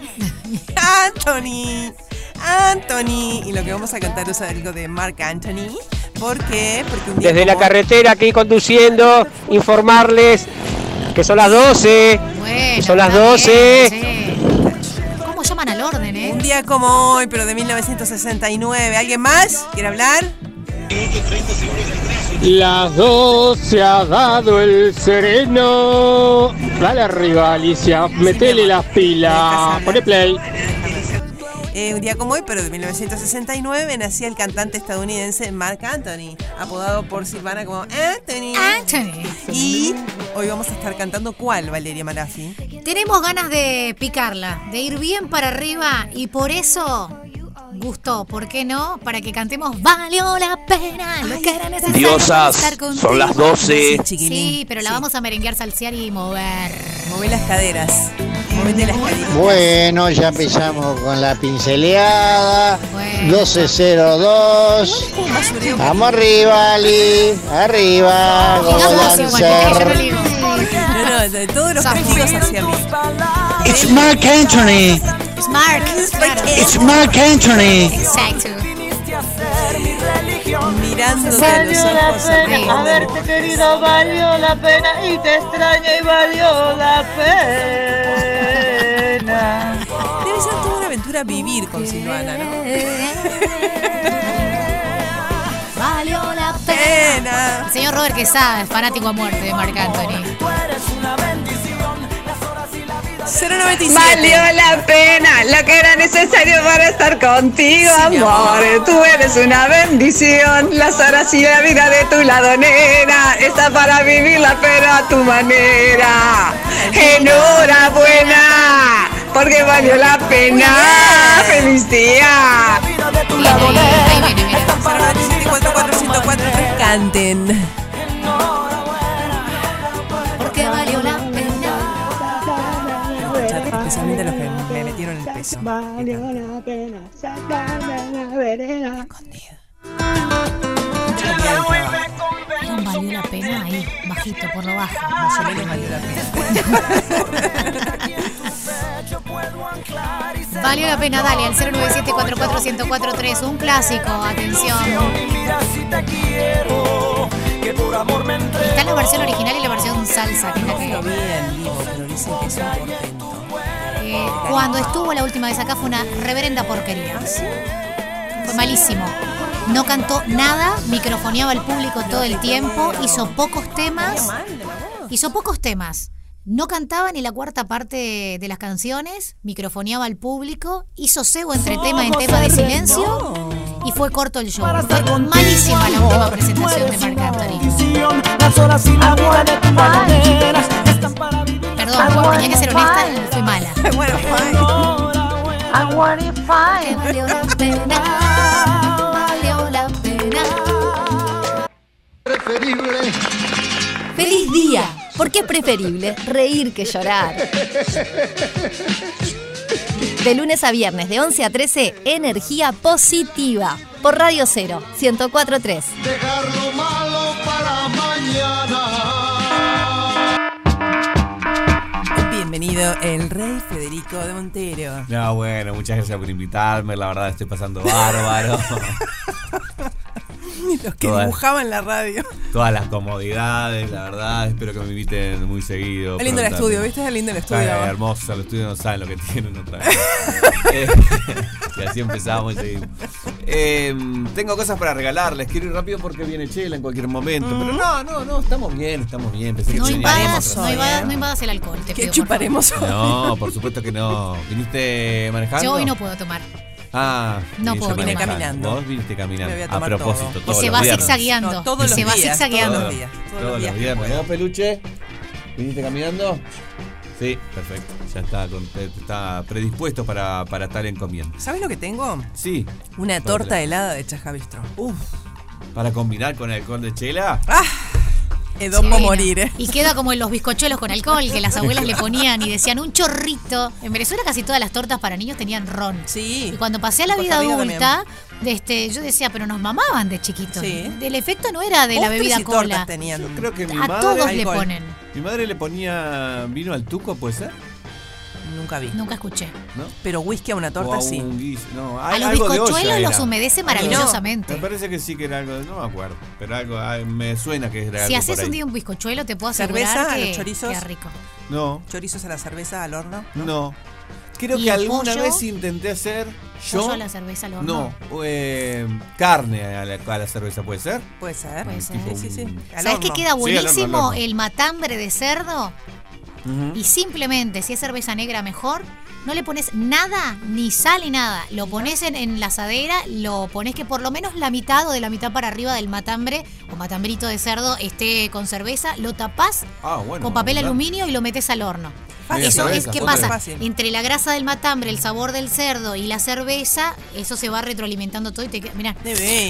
Anthony. Anthony. Y lo que vamos a cantar es algo de Mark Anthony. ¿Por qué? Porque un día Desde la carretera aquí conduciendo, informarles que son las 12. que son las 12. ¿Cómo Un día como hoy, pero de 1969. ¿Alguien más? ¿Quiere hablar? Las 12 ha dado el sereno. Dale arriba, Alicia. Metele las pilas. Pone play. Eh, un día como hoy, pero de 1969, nacía el cantante estadounidense Mark Anthony, apodado por Silvana como Anthony. Anthony. Y hoy vamos a estar cantando ¿cuál, Valeria Marafi? Tenemos ganas de picarla, de ir bien para arriba y por eso gustó, ¿por qué no? Para que cantemos Valió la pena, lo que era necesario Diosas, estar son contigo". las 12. Sí, pero la vamos a merenguear, salsear y mover. Mover las caderas. Bueno, ya empezamos con la pinceleada. 1202. Vamos arriba, Ali. Arriba. Como dancer. No, todos los castigos hacia mí. It's Mark Anthony. Es Mark. It's Mark Anthony. Exacto. Mirándote a los Valió la ojos. pena amigo. haberte querido, valió la pena y te extraña y valió la pena. Debe ser toda una aventura vivir con Silvana, ¿no? Valió la pena. Señor Robert Quesada, es fanático a muerte de Marc Anthony. 097. Valió la pena lo que era necesario para estar contigo, amor. Tú eres una bendición. Las horas y la vida de tu lado, nena. Está para vivirla, pero a tu manera. Enhorabuena, porque valió la pena. ¡Feliz día! 097 canten. Porque valió la pena. Especialmente los que me metieron el peso. Valió la pena sacarme la vereda. Valió la pena ahí, bajito, por lo bajo. Más o menos valió la Valió la pena, dale, al 097-44143, un clásico, atención. Está la versión original y la versión salsa, que es la que... Eh, cuando estuvo la última vez acá fue una reverenda porquería. Fue malísimo. No cantó nada, microfoneaba al público todo el tiempo, hizo pocos temas. Hizo pocos temas. No cantaba ni la cuarta parte de las canciones, microfoneaba al público, hizo cebo entre tema en tema de silencio y fue corto el show. Fue malísima la última presentación de Marc Anthony. Perdón, tenía que ser honesta, fue mala. Bueno. Valió la pena. Valió la pena. Preferible. ¡Feliz día! Porque es preferible reír que llorar. De lunes a viernes, de 11 a 13, energía positiva. Por Radio 0, 1043. Dejar lo malo para mañana. Bienvenido el rey Federico de Montero. No, bueno, muchas gracias por invitarme. La verdad estoy pasando bárbaro. Los que Todas- dibujaban la radio. Todas las comodidades, la verdad. Espero que me inviten muy seguido. Es lindo el estudio, ¿viste? Es lindo el estudio. Está hermoso, el estudio no saben lo que tienen otra vez. Eh, y así empezamos y seguimos. Eh, tengo cosas para regalarles. Quiero ir rápido porque viene Chela en cualquier momento. Pero no, no, no, estamos bien, estamos bien. Pensé que No teníamos invadas, no, invadas, no invadas el alcohol, te ¿Qué pido, por chuparemos. No, por supuesto que no. ¿Viniste manejando? Yo hoy no puedo tomar. Ah, No y puedo Vine caminando. Vos viniste caminando. Me voy a a, propósito, todo. Y todos se los va zigzagueando. No, todos y los se va días, zigzagueando. todos los días. Todos los. ¿No, peluche? ¿Viniste caminando? Sí, perfecto. Ya está, eh, está predispuesto para, para tal encomienda. ¿Sabes lo que tengo? Sí. Una torta helada de Chaja Bistro. Uf. Para combinar con alcohol de chela. Edopo morir. ¿eh? Y queda como en los bizcochuelos con alcohol que las abuelas le ponían y decían un chorrito. En Venezuela casi todas las tortas para niños tenían ron. Sí. Y cuando pasé a la vida adulta, de este, yo decía, pero nos mamaban de chiquitos. Sí. El efecto no era de la bebida y tortas cola. tenían. Yo creo que mi A madre. todos le ponen. Mi madre le ponía vino al tuco, ¿puede ser? Nunca vi. Nunca escuché. ¿No? Pero whisky a una O torta a sí. un guiso. No, A los algo de olla bizcochuelos los humedece No, maravillosamente. Me parece que sí que era algo, no me acuerdo, pero algo, ah, me suena que era Si algo haces ahí. un día un bizcochuelo, te puedo asegurar ¿Cerveza a que los chorizos? queda rico. No, Chorizos a la cerveza al horno. no. Creo ¿Y que el alguna pollo? vez intenté hacer yo. Pollo a la cerveza al horno. No, eh, carne a la, a la cerveza, ¿puede ser? Puede ser. Puede ser. Sí, sí, sí. Al ¿Sabes qué horno. queda Sí, al horno, al buenísimo? horno. El matambre de cerdo. Y simplemente, si es cerveza negra, mejor. No le pones nada, ni sal ni nada. Lo pones en, en la asadera, lo pones que por lo menos la mitad o de la mitad para arriba del matambre o matambrito de cerdo esté con cerveza. Lo tapás Ah, bueno. con papel ¿verdad? aluminio y lo metes al horno. Eso es foto pasa. Fácil. Entre la grasa del matambre, el sabor del cerdo y la cerveza, eso se va retroalimentando todo y te queda. Mirá.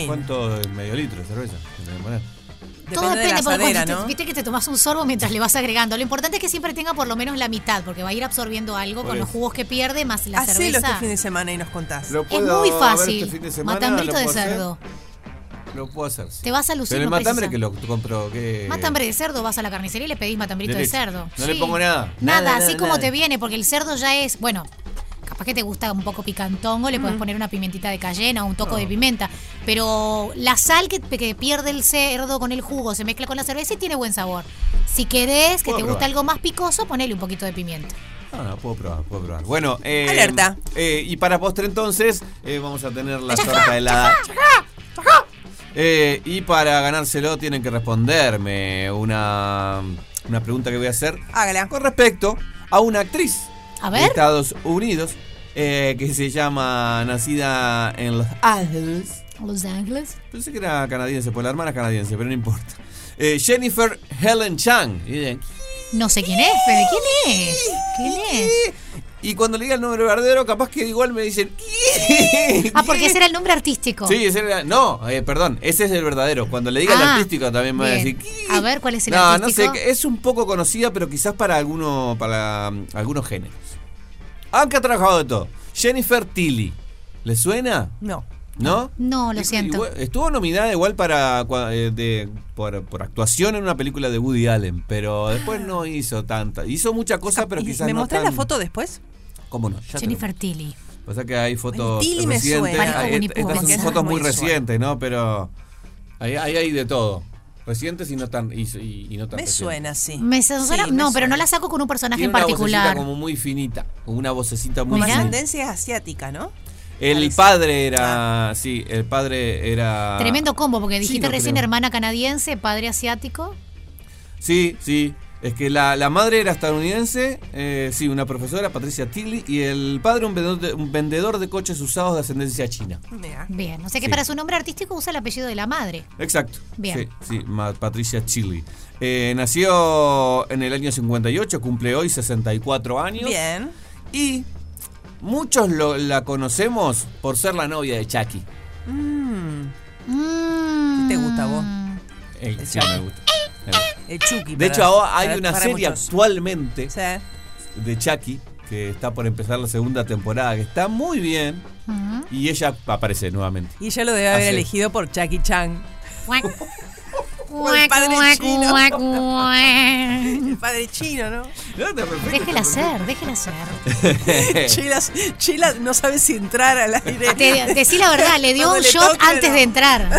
¿Cuánto? ¿Medio litro de cerveza? Que todo Depende de la porque asadera, viste que te tomas un sorbo mientras le vas agregando. Lo importante es que siempre tenga por lo menos la mitad, porque va a ir absorbiendo algo con los jugos que pierde más la Hacelo cerveza. este fin de semana y nos contás. Lo Es muy ver fácil. este fin de semana, Matambrito ¿lo de hacer? cerdo. Lo puedo hacer. sí. Te vas a lucir Pero el matambre precisa. que lo compro, ¿qué? Matambre de cerdo, vas a la carnicería y le pedís matambrito de, cerdo. No le pongo nada. Nada, Nada, así nada, como nada. te viene, porque el cerdo ya es, bueno, capaz que te gusta un poco picantongo, le puedes poner una pimentita de cayena o un toco de pimienta, pero la sal que, que pierde el cerdo con el jugo se mezcla con la cerveza y tiene buen sabor. Si querés que Puedo te guste algo más picoso, ponele un poquito de pimienta. No, no, puedo probar, puedo probar. Bueno, eh, Alerta. eh, y para postre entonces, eh, vamos a tener la torta helada. Eh, y para ganárselo tienen que responderme una, una pregunta que voy a hacer Hágala. con respecto a una actriz A de. Estados Unidos eh, que se llama, nacida en Los Ángeles. Los Ángeles. Pensé que era canadiense, pues la hermana es canadiense, pero no importa. Eh, Jennifer Helen Chang. Y No sé quién es, Fede. ¿Quién es? ¿Quién es? Y cuando le diga el nombre verdadero, capaz que igual me dicen. Ah, porque ese era el nombre artístico. Sí, ese era. No, eh, perdón, ese es el verdadero. Cuando le diga el Ah, artístico también me va a decir. A ver, ¿cuál es el No, no artístico? sé, es un poco conocida, pero quizás para alguno, para um, algunos géneros. Aunque ha trabajado de todo. Jennifer Tilly. ¿Le suena? No. ¿No? No, lo Y- siento. igual- estuvo nominada igual para eh, de, por, por actuación en una película de Woody Allen, pero después no hizo tanta. Hizo mucha cosa, pero ¿Y quizás ¿Me no mostrás tan- la foto después? ¿Cómo no? Ya Jennifer Tilly. Pasa que hay fotos Tilly me recientes. suena. Winnie Pooh, estas son fotos muy recientes, ¿no? Pero ahí hay, hay de todo. Recientes y no tan, y, y- y no tan Me recientes. suena, sí. Me suena- Sí, me no, pero suena. no la saco con un personaje Tiene en una particular. vocecita como muy finita. con Una vocecita muy Como finita. ascendencia asiática, ¿no? El padre era. Sí, el padre era. Tremendo combo, porque dijiste recién creo. hermana canadiense, padre asiático. Sí, sí. Es que la, la madre era estadounidense, eh, sí, una profesora, Patricia Tilly, y el padre un vendedor, de, un vendedor de coches usados de ascendencia china. Bien, o sea que Sí. para su nombre artístico usa el apellido de la madre. Exacto. Bien. Sí, sí, Patricia Chili. Eh, nació en el año 58, cumple hoy 64 años. Bien. Y muchos lo- la conocemos por ser la novia de Chucky. Mm. Mm. ¿Qué te gusta a vos? Eh, sí, Chucky. me gusta. El Chucky. De para- hecho, ahora hay para- una para serie muchos. actualmente Sí. de Chucky que está por empezar la segunda temporada, que está muy bien. Y ella aparece nuevamente. Y ella lo debe haber Hace- elegido por Jackie Chan. El padre chino. El padre chino, ¿no? Déjela ser, déjela ser. Chila, Chila no sabe si entrar al aire. Te, decí la verdad, le dio un le shot toque, antes no. de entrar.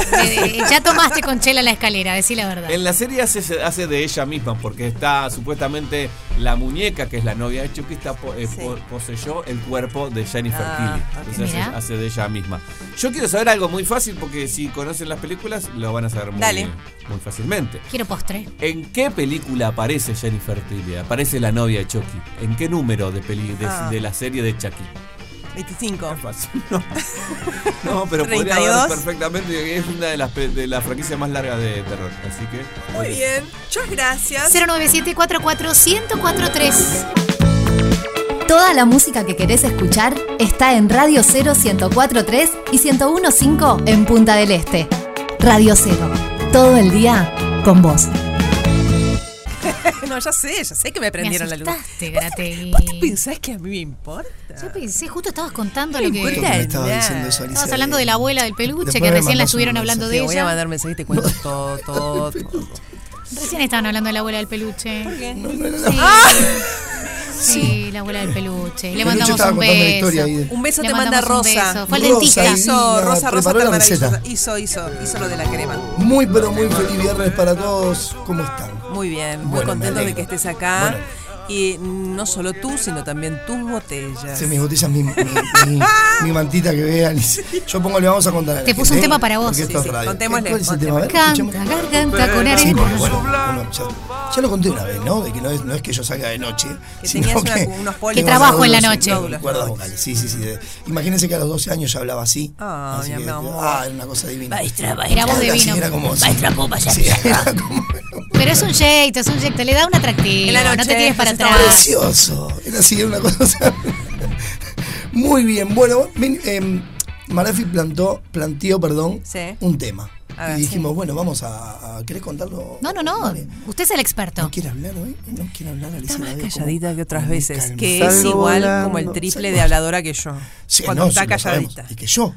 Ya tomaste con Chela la escalera, decí la verdad. En la serie hace, hace de ella misma, porque está supuestamente la muñeca, que es la novia de Chucky, está po- eh, po- poseyó el cuerpo de Jennifer Ah, Tilly. Entonces hace, de ella misma. Yo quiero saber algo muy fácil, porque si conocen las películas, lo van a saber muy, Dale. muy fácilmente. Quiero postre. ¿En qué película aparece Jennifer Tilly? Aparece la novia de Chucky. ¿En qué número de, peli, de, Ah. de la serie de Chucky? 25. No, no pero podría 32. haber perfectamente. Es una de las, de las franquicias más largas de terror. Así que. Muy bien. Muchas gracias. 097441043. Toda la música que querés escuchar está en Radio 0 1043 y 1015 en Punta del Este. Radio 0. Todo el día con vos. No, ya sé, ya sé que me prendieron la luz. Grategui. ¿Vos te pensás que a mí me importa? Yo pensé, justo estabas contando No lo me que. importa me estaba nada. diciendo eso, Alicia. Estabas hablando de la abuela del peluche, Después que me recién la estuvieron hablando Te de voy a ella. mandar mensaje y te cuento todo, todo, todo. Recién estaban hablando de la abuela del peluche. ¿Por qué? Sí. Sí, la abuela del peluche. Le Peluche mandamos un beso. de- Un beso Le te manda Rosa. beso. Fue al Rosa, dentista. Hizo Rosa, Rosa la maravillosa. Hizo, hizo, hizo lo de la crema. Muy, pero muy feliz viernes para todos. ¿Cómo están? Muy bien, muy Bueno, contento de que estés acá. Y no solo tú, sino también tus botellas. Sí, mis botellas, mi, mi, mi- mi mantita que vean. Yo pongo, le vamos a contar a Te puso un tema para vos. Sí, sí, contémosle, ¿Cuál es el tema? Canta, garganta con Sí, arena. porque, bueno, bueno, ya, ya lo conté una vez, ¿no? De que no es, no es que yo salga de noche. Que sino tenías una- que unos Que pólipos. trabajo en la noche. Cuerdas vocales, sí, sí, sí. de- Imagínense que a los 12 años ya hablaba así. Ah, así mi que, amor. ah, era una cosa divina. Maestra, Era voz de Así vino. Era como, Maestra, ¿puedo pasar? sí, era como Pero es un jeito, es un jeito. Le da un atractivo. En la no te tires para está atrás. precioso. Era así, era una cosa. Muy bien. Bueno, ven, em, Marafi plantó, planteó, perdón, Sí. un tema. A ver, y dijimos, bueno, vamos a, a- ¿Querés contarlo? No, no, no. Usted es el experto. ¿No quiere hablar hoy? ¿No quiere hablar, Alicia? Está más como calladita que otras veces. Que es Salgo igual volando. como el triple Salgo- de habladora que yo. Sí, cuando no, está calladita. Y que yo.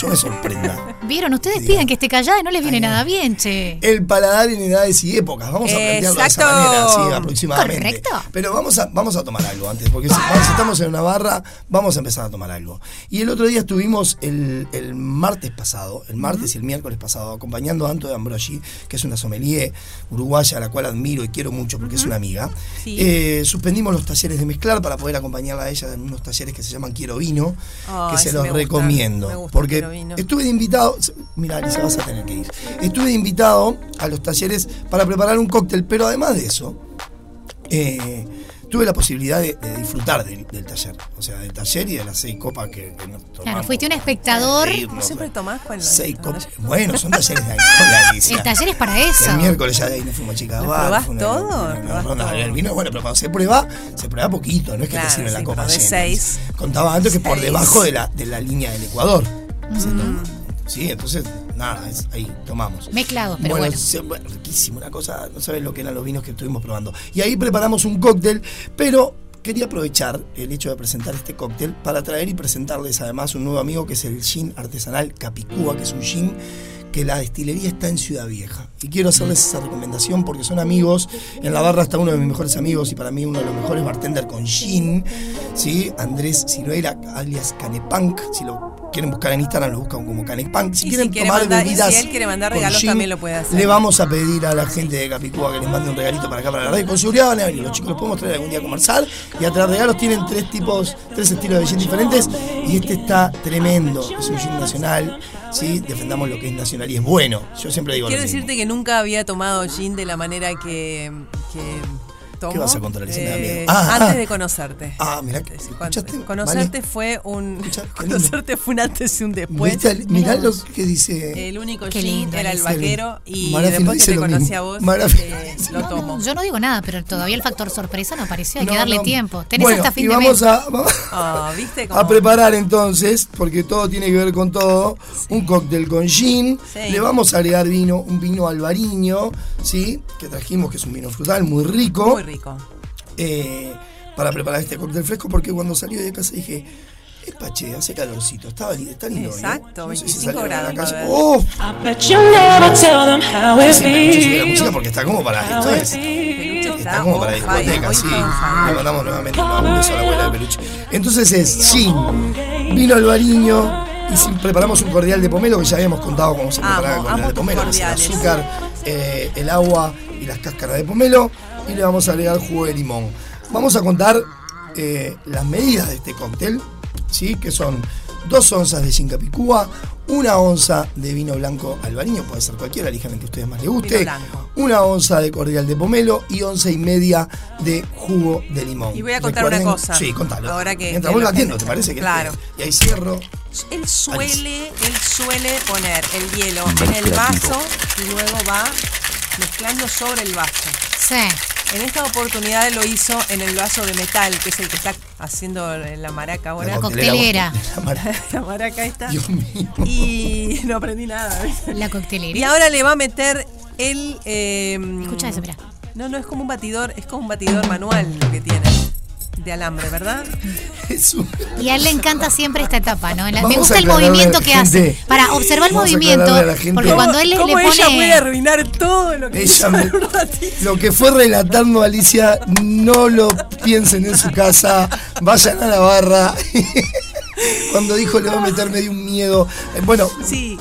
Yo me sorprenda. ¿Vieron? Ustedes piden que esté callada y no les viene nada bien, che. El paladar en edades y épocas. Vamos a plantearlo de esa manera, sí, aproximadamente. Correcto. Pero vamos a, vamos a tomar algo antes, porque si, si estamos en una barra, vamos a empezar a tomar algo. Y el otro día estuvimos el, el martes pasado, el martes y el miércoles pasado, acompañando a Anto de Ambrosi, que es una sommelier uruguaya a la cual admiro y quiero mucho porque es una amiga. Sí. Eh, suspendimos los talleres de mezclar para poder acompañarla a ella en unos talleres que se llaman Quiero Vino, que se los me recomiendo. Me gusta porque estuve de invitado. Mira, Alicia, vas a tener que ir. Estuve de invitado a los talleres para preparar un cóctel, pero además de eso, eh, tuve la posibilidad de, de disfrutar del, del taller. O sea, del taller y de las seis copas que, que nos tomamos. Claro, fuiste un espectador. Reírnos, Siempre tomás con la- Seis copas. Bueno, son talleres de alcohol. El taller es para eso. El miércoles ya de ahí nos fuimos a Chica ¿Lo probás una- todo? una- una ¿Probás ronda. todo? El vino, bueno, pero cuando se prueba, se prueba poquito, no es que Claro, te sirven la sí, copa pero de llena. seis. Contaba antes que por debajo de la, de la línea del Ecuador. Se Mm. toma. Sí, entonces, nada, es- ahí tomamos. Mezclado, pero bueno. bueno, riquísimo, una cosa, no sabes lo que eran los vinos que estuvimos probando. Y ahí preparamos un cóctel, pero quería aprovechar el hecho de presentar este cóctel para traer y presentarles además un nuevo amigo que es el gin artesanal Capicúa, que es un gin que la destilería está en Ciudad Vieja. Y quiero hacerles esa recomendación porque son amigos. En la barra está uno de mis mejores amigos y para mí uno de los mejores bartender con gin, ¿sí? Andrés Siruela, alias Canepunk. Si lo quieren buscar en Instagram, lo buscan como Canepunk. Si Y quieren si tomar mandar- y bebidas si él quiere mandar regalos, gin, también lo puede hacer. Le vamos a pedir a la gente de Capicúa que les mande un regalito para acá para la radio. Con seguridad van a venir. Los chicos los podemos traer algún día a conversar y a traer regalos. Tienen tres tipos, tres estilos de gin diferentes y este está tremendo. Es un gin nacional. ¿sí? Defendamos lo que es nacional y es bueno. Yo siempre digo Quiero lo mismo. decirte que nunca había tomado gin de la manera que, que tomo. ¿Qué vas a contar, Alicia? Me da miedo. Eh, Ah, antes ah. de conocerte. Ah, mira, Cuando- conocerte fue un conocerte fue un antes y un después. Mirá lo que dice. El único lindo, era el vaquero y después que te conocí mismo. a vos eh, lo tomo. Yo no digo nada, pero todavía el factor sorpresa no apareció. Hay No, que darle no. tiempo. Tenés Bueno, hasta fin y de vamos mes. a, vamos Ah, ¿viste? a preparar entonces, porque todo tiene que ver con todo, un cóctel con gin. Sí. Le vamos a agregar vino, un vino albariño, ¿sí? Que trajimos, que es un vino frutal muy rico. Muy rico. Eh, para preparar este cóctel fresco, porque cuando salí de casa dije, es che, hace calorcito, estaba está lindo. Exacto, No sé si 25 salieron a la grados. calle. va a ¡Oh! haber. Sí, pero yo subí la música porque está como para esto es. Está como para discoteca, sí. Le mandamos nuevamente un beso a la abuela de peluche. Entonces es gin, vino albariño y si preparamos un cordial de pomelo que ya habíamos contado cómo se Amo, prepara el cordial de pomelo, que es el azúcar, eh, el agua y las cáscaras de pomelo y le vamos a agregar jugo de limón. Vamos a contar eh, las medidas de este cóctel, ¿sí? que son dos onzas de gin capicúa, una onza de vino blanco albariño, puede ser cualquiera, elijan el que a ustedes más les guste, una onza de cordial de pomelo y onza y media de jugo de limón. Y voy a contar una cosa. Sí, contalo. Ahora que- Mientras voy lo- batiendo, ¿te parece? que Claro. Y ahí cierro. Él suele, él suele poner el hielo en el vaso y luego va mezclando sobre el vaso. Sí. En esta oportunidad lo hizo en el vaso de metal, que es el que está haciendo la maraca ahora. La coctelera. La maraca. La maraca esta. Dios mío. Y no aprendí nada. La coctelera. Y ahora le va a meter el. eh, Escucha eso, mira. No, no es como un batidor, es como un batidor manual lo que tiene. De alambre, ¿verdad? Y a él le encanta siempre esta etapa, ¿no? La- me gusta el movimiento que hace. Para observar el movimiento. Porque cuando él le, ¿Cómo le ella pone. puede arruinar todo lo que Ella me- lo que fue relatando Alicia, no lo piensen en su casa, vayan a la barra. Cuando dijo le va a meter medio un miedo. Eh, Bueno,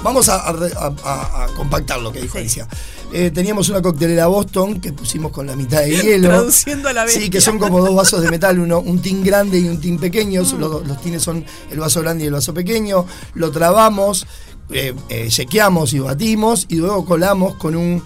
vamos a, a- a- a compactar lo que dijo Alicia. Eh, teníamos una coctelera Boston que pusimos con la mitad de hielo. Traduciendo a la Sí, bestia. que son como dos vasos de metal, uno, un tin grande y un tin pequeño. Los, los tines son el vaso grande y el vaso pequeño. Lo trabamos, eh, eh, chequeamos y batimos y luego colamos con un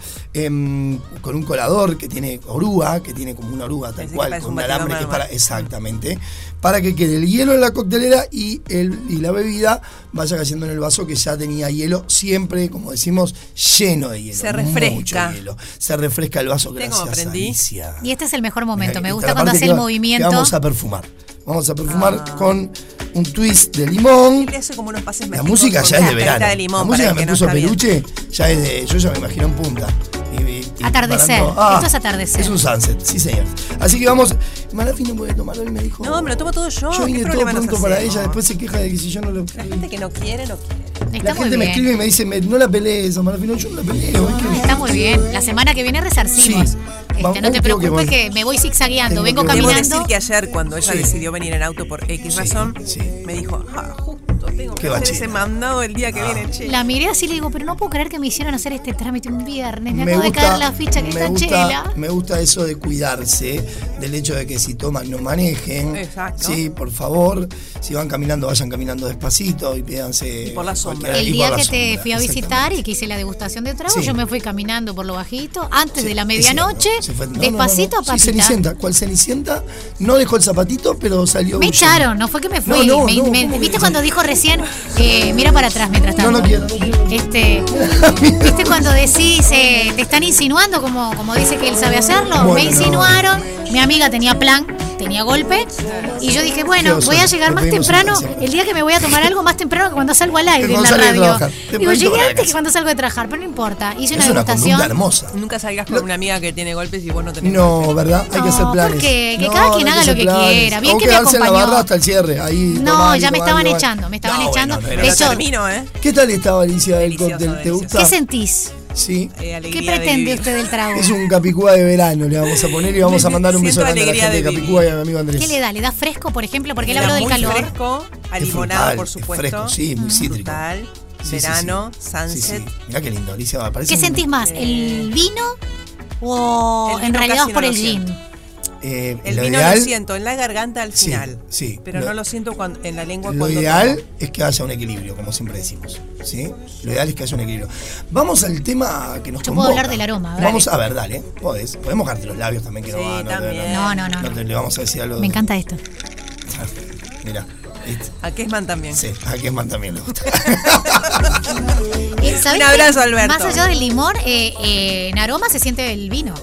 em, con un colador que tiene oruga, que tiene como una oruga tal cual, con un un alambre que es para. Exactamente. Para que quede el hielo en la coctelera y, el, y la bebida vaya cayendo en el vaso que ya tenía hielo, siempre, como decimos, lleno de hielo. Se refresca. mucho hielo. Se refresca el vaso, ¿Viste cómo gracias? Alicia. Y este es el mejor momento. Me gusta cuando hace que el va- movimiento. vamos a perfumar. Vamos a perfumar Ah. con un twist de limón. Hace como unos pases La música ya es de verano. de limón la música me no puso bien. peluche ya es de. Yo ya me imagino en punta. Y- y- y Atardecer. preparando- Esto es atardecer. Es un sunset, sí señor. Así que vamos. Marafi no puede tomarlo y me dijo. No, me lo tomo todo yo. Yo ¿Qué vine todo pronto para ella, después se queja de que si yo no lo. La gente que no quiere, no quiere. La gente me escribe y me dice, me- no la pelees, a Marafi, no, yo no la peleo. es que- Está muy bien. La semana que viene resarcimos. Sí. Este, no te que preocupes que, me voy zigzagueando. Vengo que Debo caminando. decir que ayer, cuando ella Sí. decidió venir en auto por X razón, me dijo, ah, justo tengo Qué que hacer ese mandado el día que viene, che. La miré así y le digo, pero no puedo creer que me hicieron hacer este trámite un viernes. Me, Me acabo de gusta, caer la ficha que me está gusta, chela. me gusta eso de cuidarse, del hecho de que si toman no manejen. Exacto. Sí, por favor, si van caminando, vayan caminando despacito y pídanse. Y por la sombra. El día que te sombra, fui a visitar y que hice la degustación de trago, Sí. yo me fui caminando por lo bajito, antes de la medianoche, fue- no, no, despacito no, a Sí. Cenicienta. ¿Cuál Cenicienta? No dejó el zapatito, pero salió. me echaron, no fue que me fui. No, no, me- no, me- ¿cómo que ¿Viste no? cuando dijo recién, eh, mira para atrás mientras tanto? No, no quiero. Este, ¿Viste cuando decís, eh, te están insinuando como, como dice que él sabe hacerlo? Bueno, me insinuaron, mi amiga tenía plan, tenía golpe, y yo dije, bueno, voy a llegar le más temprano, el día que me voy a tomar algo más temprano que cuando salgo al aire en la radio. Digo, llegué antes que cuando salgo de trabajar, pero no importa. Hice una degustación. hermosa. Nunca salgas con una amiga que tiene golpes y vos no tenés No. ¿verdad? Hay que hacer planes. porque que cada quien haga lo que quiera. Bien que me acompañó. barra hasta el cierre. Ahí, No, ya me estaban echando, me estaban echando. De hecho, ¿eh? ¿Qué tal estaba Alicia del cóctel? ¿Te gusta? ¿qué sentís? Sí. Eh, ¿Qué de pretende vivir. usted del trago? Es un capicúa de verano, le vamos a poner y vamos a mandar un beso grande a la gente de de. Capicúa y a mi amigo Andrés. ¿Qué le da? ¿Le da fresco, por ejemplo? Porque él habló del muy calor. fresco, a limonada, por es supuesto. fresco, sí, muy cítrico. Frutal, Sí, sí, verano, sí. sunset. Sí, sí. Mirá qué lindo, Alicia. Parece ¿Qué un- sentís más? ¿El vino o El en realidad por no el gin? Eh, El lo vino ideal, lo siento en la garganta al final. sí. Pero Lo- no lo siento cuando, en la lengua Lo cuando ideal tomo. es que haya un equilibrio, como siempre decimos. ¿sí? Lo ideal es que haya un equilibrio. Vamos al tema que nos Yo puedo convoca. hablar del aroma. Vamos a ver, dale. Podés. Podemos mojarte los labios también, que no Sí, va. No, también. No, no, no, no no. te- le vamos a decir algo. Me encanta esto. Mira. A Kesman también. Sí, a Kesman también le gusta. Eh, ¿sabés Un abrazo, Alberto. Más allá del limón, eh, eh, en aroma se siente el vino.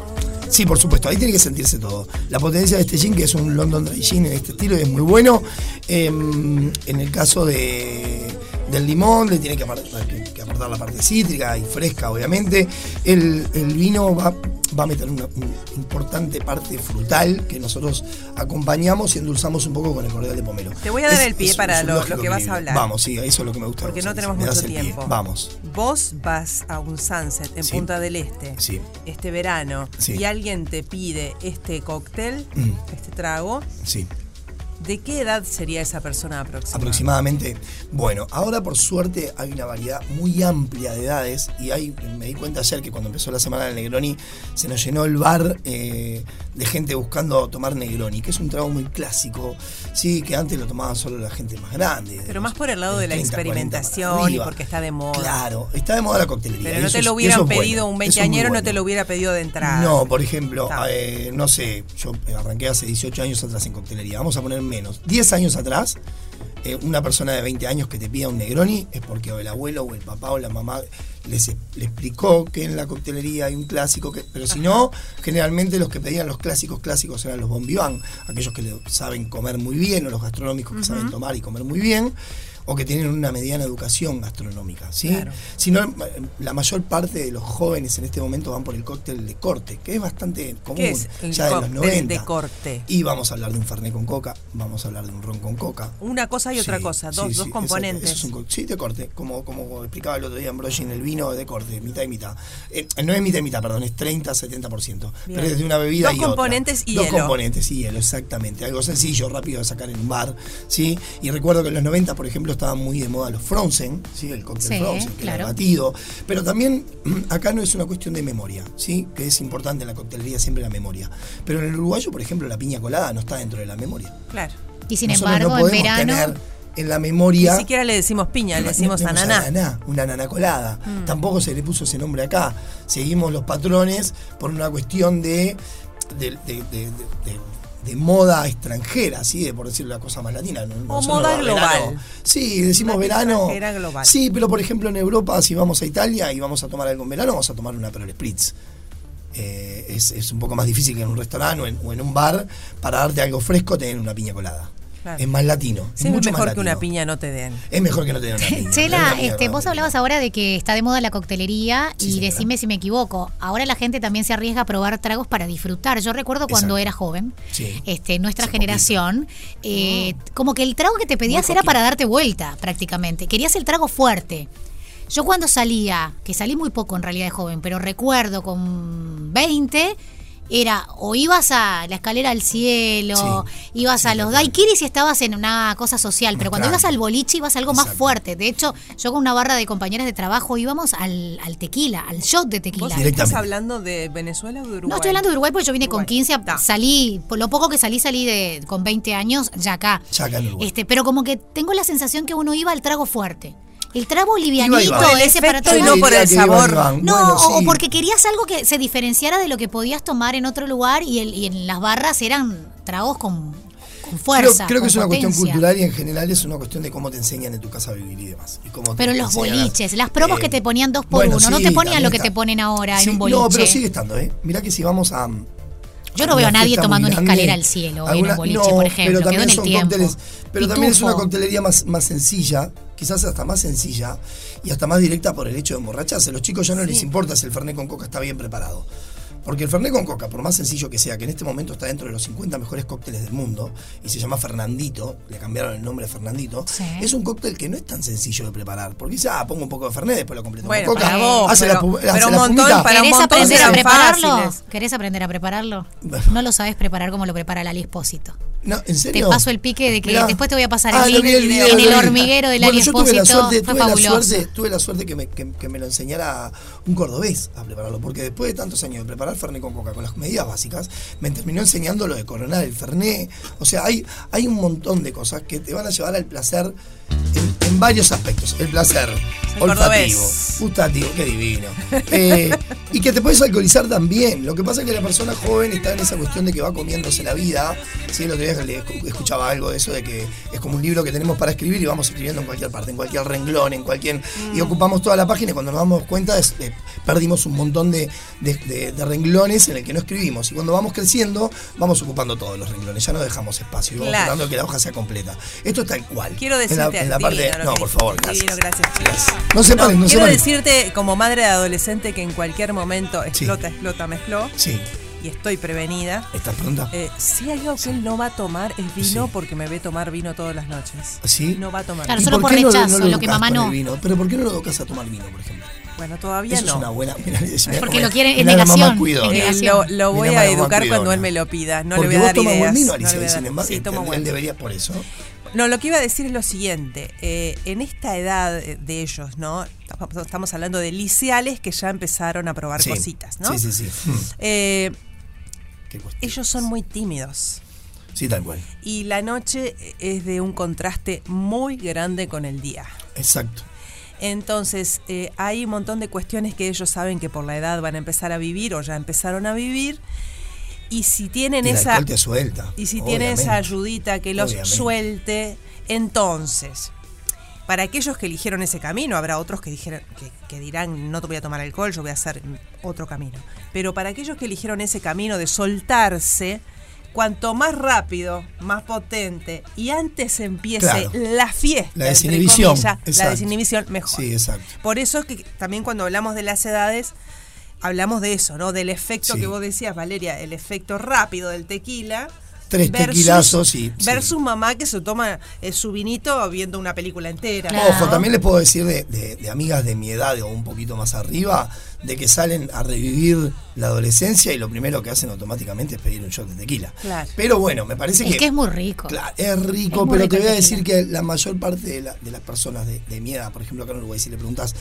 Sí, por supuesto, ahí tiene que sentirse todo. La potencia de este gin, que es un London Dry Gin en este estilo, y es muy bueno. Eh, en el caso de, del limón, le tiene que apartar la parte cítrica y fresca, obviamente. El, el vino va, va a meter una, una importante parte frutal que nosotros acompañamos y endulzamos un poco con el cordial de pomelo. Te voy a dar Es- el pie es- para es lo- que vas a hablar. Vamos, sí, eso es lo que me gusta. Porque no tenemos mucho tiempo. Vamos. Vos vas a un sunset en Sí. Punta del Este Sí. este verano Sí. y alguien te pide este cóctel, Mm. este trago. Sí. ¿De qué edad sería esa persona aproximadamente? aproximadamente. Bueno, ahora por suerte hay una variedad muy amplia de edades y hay, me di cuenta ayer que cuando empezó la semana del Negroni se nos llenó el bar eh, de gente buscando tomar Negroni, que es un trago muy clásico, sí, que antes lo tomaban solo la gente más grande. Pero más por el lado de la 30, 40 para experimentación y porque está de moda. Claro, está de moda la coctelería. Pero no eso te lo hubieran bueno, pedido un veinteañero, no te lo hubiera pedido de entrada. No, por ejemplo, eh, no sé, yo arranqué hace 18 años atrás en coctelería. Vamos a poner menos. 10 años atrás, eh, una persona de 20 años que te pida un Negroni es porque o el abuelo o el papá o la mamá les, le explicó que en la coctelería hay un clásico, que, pero si no, generalmente los que pedían los clásicos clásicos eran los bon vivant, aquellos que le saben comer muy bien o los gastronómicos que saben tomar y comer muy bien o que tienen una mediana educación gastronómica, ¿sí? Claro. Si no, la mayor parte de los jóvenes en este momento van por el cóctel de corte, que es bastante común ¿Qué es el ya de los cóctel 90. de corte? Y vamos a hablar de un fernet con coca, vamos a hablar de un ron con coca. Una cosa y otra cosa, dos, sí, dos componentes. Eso es un sí, de corte, como, como explicaba el otro día Ambrosi en el vino de corte, mitad y mitad. Eh, no es mitad y mitad, perdón, es 30-70%. Bien. Pero es de una bebida Dos y otra. componentes y Dos hielo. componentes y hielo, exactamente. Algo sencillo, rápido de sacar en un bar, ¿sí? Y recuerdo que en los 90, por ejemplo, estaban muy de moda los Frozen, ¿sí? El cóctel Sí, Frozen, que era claro. el batido. Pero también acá no es una cuestión de memoria, ¿sí? Que es importante en la coctelería siempre la memoria. Pero en el uruguayo, por ejemplo, la piña colada no está dentro de la memoria. Claro. Y sin Nosotros embargo, no en verano. tener en la memoria Ni siquiera le decimos piña, le decimos tenemos ananá. una ananá colada. Mm. Tampoco se le puso ese nombre acá. Seguimos los patrones por una cuestión de, de, de- de- de- de- moda extranjera, ¿sí? De por decir la cosa más latina. No- O moda no, global. verano. Sí, decimos verano. global. Sí, pero por ejemplo en Europa, si vamos a Italia y vamos a tomar algo en verano, vamos a tomar una Aperol Spritz. Eh, es, es un poco más difícil que en un restaurante o en, o en un bar para darte algo fresco tener una piña colada. Claro. Es más latino. Sí, es es mucho más mejor que una piña no te den. Es mejor que no te den una piña. Chela, este, vos hablabas ahora de que está de moda la coctelería y decime si me equivoco. Ahora la gente también se arriesga a probar tragos para disfrutar. Yo recuerdo cuando Exacto. era joven, Sí. este, nuestra generación, eh, como que el trago que te pedías era para darte vuelta prácticamente. Querías el trago fuerte. Yo cuando salía, que salí muy poco en realidad de joven, pero recuerdo con 20, era o ibas a la escalera al cielo, ibas a los daiquiris y estabas en una cosa social, pero cuando Claro. ibas al boliche ibas a algo más fuerte. De hecho, yo con una barra de compañeras de trabajo íbamos al, al tequila, al shot de ¿Vos tequila. estás hablando de Venezuela o de Uruguay? No estoy hablando de Uruguay porque yo vine con 15, a- salí, por lo poco que salí, salí de con 20 años ya acá. Ya acá en Uruguay. Este, pero como que tengo la sensación que uno iba al trago fuerte. El trago livianito, ese para efecto y no por el sabor. No, Bueno, o- sí. porque querías algo que se diferenciara de lo que podías tomar en otro lugar y, el- y en las barras eran tragos con, con Creo, fuerza. creo que con es una cuestión cultural y en general es una cuestión de cómo te enseñan en tu casa a vivir y demás. Y cómo te Pero los boliches, las promos Eh, que te ponían dos por bueno, uno, no te ponían lo que está. te ponen ahora Sí, en un boliche. No, pero sigue estando, ¿eh? Mirá que si vamos a. Yo no veo a nadie tomando una escalera al cielo en alguna- un boliche, no, por ejemplo. Pero también en el son cócteles. Pero también es una coctelería más, más sencilla, quizás hasta más sencilla y hasta más directa por el hecho de emborracharse. A los chicos ya no les importa si el Fernet con Coca está bien preparado. Porque el Fernet con Coca, por más sencillo que sea, que en este momento está dentro de los 50 mejores cócteles del mundo y se llama Fernandito, le cambiaron el nombre a Fernandito, es un cóctel que no es tan sencillo de preparar. Porque dice, ah, pongo un poco de Fernet, después lo completo Bueno, con Coca. para vos, hace pero- la, pero la montón pumita. para un ¿Querés montón aprender a prepararlo? fáciles. ¿Querés aprender a prepararlo? No lo sabes preparar como lo prepara Lali Espósito. No, ¿en Te serio? paso el pique de que Mirá. después te voy a pasar Ah, el lo link vi el video, en lo el hormiguero de Lali Bueno, yo tuve la Espósito. suerte, Fue tuve la fabuloso. suerte, tuve la suerte que me, que, que me lo enseñara un cordobés a prepararlo, porque después de tantos años de preparar Fernet con Coca con las medidas básicas, me terminó enseñando lo de coronar el Fernet. O sea, hay, hay un montón de cosas que te van a llevar al placer en, en varios aspectos. El placer olfativo, cordobés. gustativo, qué divino. Eh, y que te puedes alcoholizar también. Lo que pasa es que la persona joven está en esa cuestión de que va comiéndose la vida. Sí, el otro escuchaba algo de eso de que es como un libro que tenemos para escribir y vamos escribiendo en cualquier parte, en cualquier renglón, en cualquier. Y ocupamos toda la página y cuando nos damos cuenta es- eh, perdimos un montón de, de- de- de renglones en el que no escribimos. Y cuando vamos creciendo, vamos ocupando todos los renglones. Ya no dejamos espacio y vamos Claro. tratando que la hoja sea completa. Esto es tal cual. Quiero En la- decirte en la, parte. divino lo No, por favor, gracias. No se paren, no se quiero paren. decirte como madre de adolescente que en cualquier momento explota, explota, me explota. Sí. Y estoy prevenida. ¿Estás pronta? Eh, si hay algo que él no va a tomar es vino porque me ve tomar vino todas las noches. ¿Sí? No va a tomar Claro, vino. solo ¿Y por no rechazo, lo lo que mamá no. vino? Pero ¿por qué no lo educas a tomar vino, por ejemplo? Bueno, todavía Eso no. es una buena. Mirá, mirá Porque lo quiere en negación, en Eh, negación. lo, lo voy a educar cuando él me lo pida. No Porque le voy a vos dar tomas ideas. buen vino, no Alicia, le voy a dar- embargo, sí, tomo él buen. debería por eso. No, lo que iba a decir es lo siguiente. eh, en esta edad eh, de ellos, ¿no? Estamos hablando de liciales que ya empezaron a probar Sí. cositas, ¿no? Sí, sí, sí. Ellos son muy tímidos. Sí, tal cual. Y la noche es de un contraste muy grande con el día. Exacto. Entonces, eh, hay un montón de cuestiones que ellos saben que por la edad van a empezar a vivir o ya empezaron a vivir. Y si tienen Y esa. te suelta, Y si tienen esa ayudita que los Obviamente. suelte, entonces. Para aquellos que eligieron ese camino, habrá otros que, dijeron, que, que dirán, no te voy a tomar alcohol, yo voy a hacer otro camino. Pero para aquellos que eligieron ese camino de soltarse, cuanto más rápido, más potente y antes empiece Claro. la fiesta, La desinhibición, comillas, la desinhibición, mejor. Sí, exacto. Por eso es que también cuando hablamos de las edades, hablamos de eso, ¿no? Del efecto Sí. que vos decías, Valeria, el efecto rápido del tequila. Tres tequilazos y- sí. Versus mamá que se toma eh, su vinito viendo una película entera. Ojo, también les puedo decir de, de- de amigas de mi edad o un poquito más arriba, de que salen a revivir la adolescencia y lo primero que hacen automáticamente es pedir un shot de tequila. Claro. Pero bueno, me parece Es que... que es muy rico. Claro, es rico, Es pero rico te voy a decir que la mayor parte de, la- de las personas de, de mi edad, por ejemplo acá en Uruguay, si le preguntas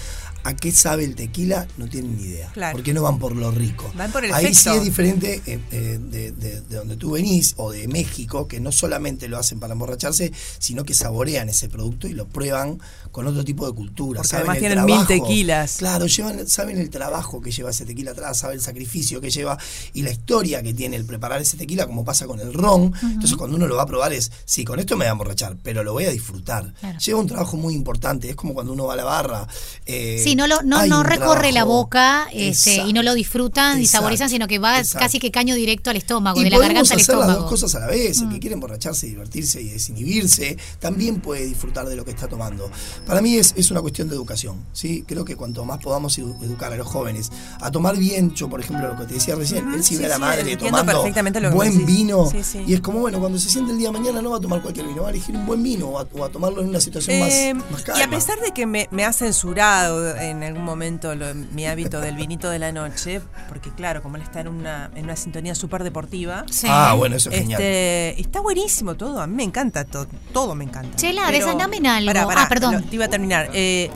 a qué sabe el tequila, no tienen ni idea. Claro. Porque no van por lo rico. Van por el Ahí efecto. sí es diferente eh, eh, de, de- de donde tú venís o de México, que no solamente lo hacen para emborracharse, sino que saborean ese producto y lo prueban con otro tipo de cultura. Porque saben además el tienen mil tequilas. Claro, llevan, saben el trabajo que lleva ese tequila atrás, saben el sacrificio que lleva y la historia que tiene el preparar ese tequila, como pasa con el ron. Entonces, cuando uno lo va a probar es, sí, con esto me voy a emborrachar, pero lo voy a disfrutar. Claro. Lleva un trabajo muy importante, es como cuando uno va a la barra. eh, Sí, no, lo, no, no recorre la trabajo. boca este, y no lo disfrutan y Exacto, saborizan, sino que va exacto. casi que caño directo al estómago, Y de la podemos el hacer las estómago. dos cosas a la vez. Mm. El que quiere emborracharse, divertirse y desinhibirse, también puede disfrutar de lo que está tomando. Para mí es, es una cuestión de educación. ¿sí? Creo que cuanto más podamos edu- educar a los jóvenes a tomar bien, yo por ejemplo lo que te decía recién, él si Sí, ve a la sí, madre tomando perfectamente lo buen vino Sí, sí. y es como, bueno, cuando se siente el día de mañana no va a tomar cualquier vino, va a elegir un buen vino o a, o a tomarlo en una situación Eh, más, más y a pesar de que me, me ha censurado en algún momento lo- mi hábito del vinito de la noche, porque claro, como él está en una, en una sintonía súper deportiva. Sí. Ah, bueno, eso es genial. este, Está buenísimo todo, a mí me encanta todo, todo me encanta. Chela, Pero- desandame en algo. Pará, pará, Ah, perdón. lo- te iba a terminar. Eh,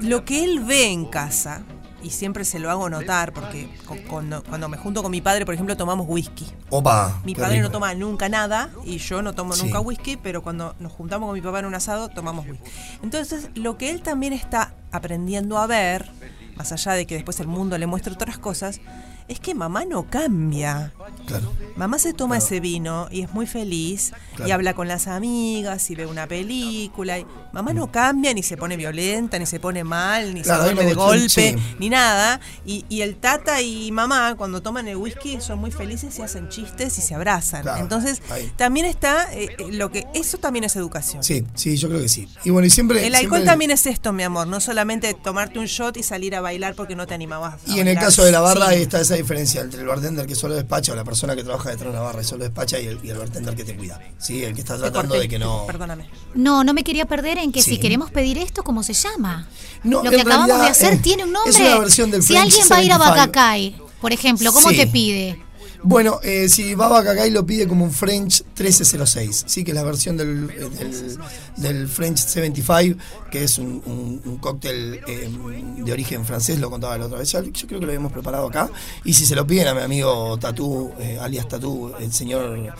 lo que él ve en casa, y siempre se lo hago notar, porque cu- cuando, cuando me junto con mi padre, por ejemplo, tomamos whisky. Opa, Mi padre no toma nunca nada y yo no tomo Sí. nunca whisky, pero cuando nos juntamos con mi papá en un asado, tomamos whisky. Entonces, lo que él también está aprendiendo a ver, más allá de que después el mundo le muestre otras cosas, es que mamá no cambia. Claro. Mamá se toma ese vino y es muy feliz y habla con las amigas y ve una película. Y mamá no cambia, ni se pone violenta, ni se pone mal, ni se duerme de golpe, sí. ni nada. Y, y el tata y mamá, cuando toman el whisky, son muy felices y hacen chistes y se abrazan. Entonces, ahí. también está eh, eh, lo que. Eso también es educación. Sí, sí, yo creo que sí. Y bueno, y siempre. El alcohol siempre- también es esto, mi amor, no solamente tomarte un shot y salir a bailar porque no te animabas. a Y en el caso de la barra Sí. está esa diferencia entre el bartender que solo despacha o la persona que trabaja detrás de una barra y solo despacha y el, y el bartender que te cuida. Sí, el que está tratando corté, de que no. Perdóname. No, no me quería perder en que Sí. si queremos pedir esto, ¿cómo se llama? No, Lo que acabamos realidad, de hacer eh, tiene un nombre. es una versión del si French alguien va a ir a 75. Bacacay, por ejemplo, ¿cómo Sí. te pide? Bueno, eh, si Baba Cacay lo pide como un French 1306, sí, que es la versión del, eh, del, French 75, que es un, cóctel eh, de origen francés, lo contaba la otra vez. Yo creo que lo habíamos preparado acá. Y si se lo piden a mi amigo Tatú, eh, alias Tatú, el señor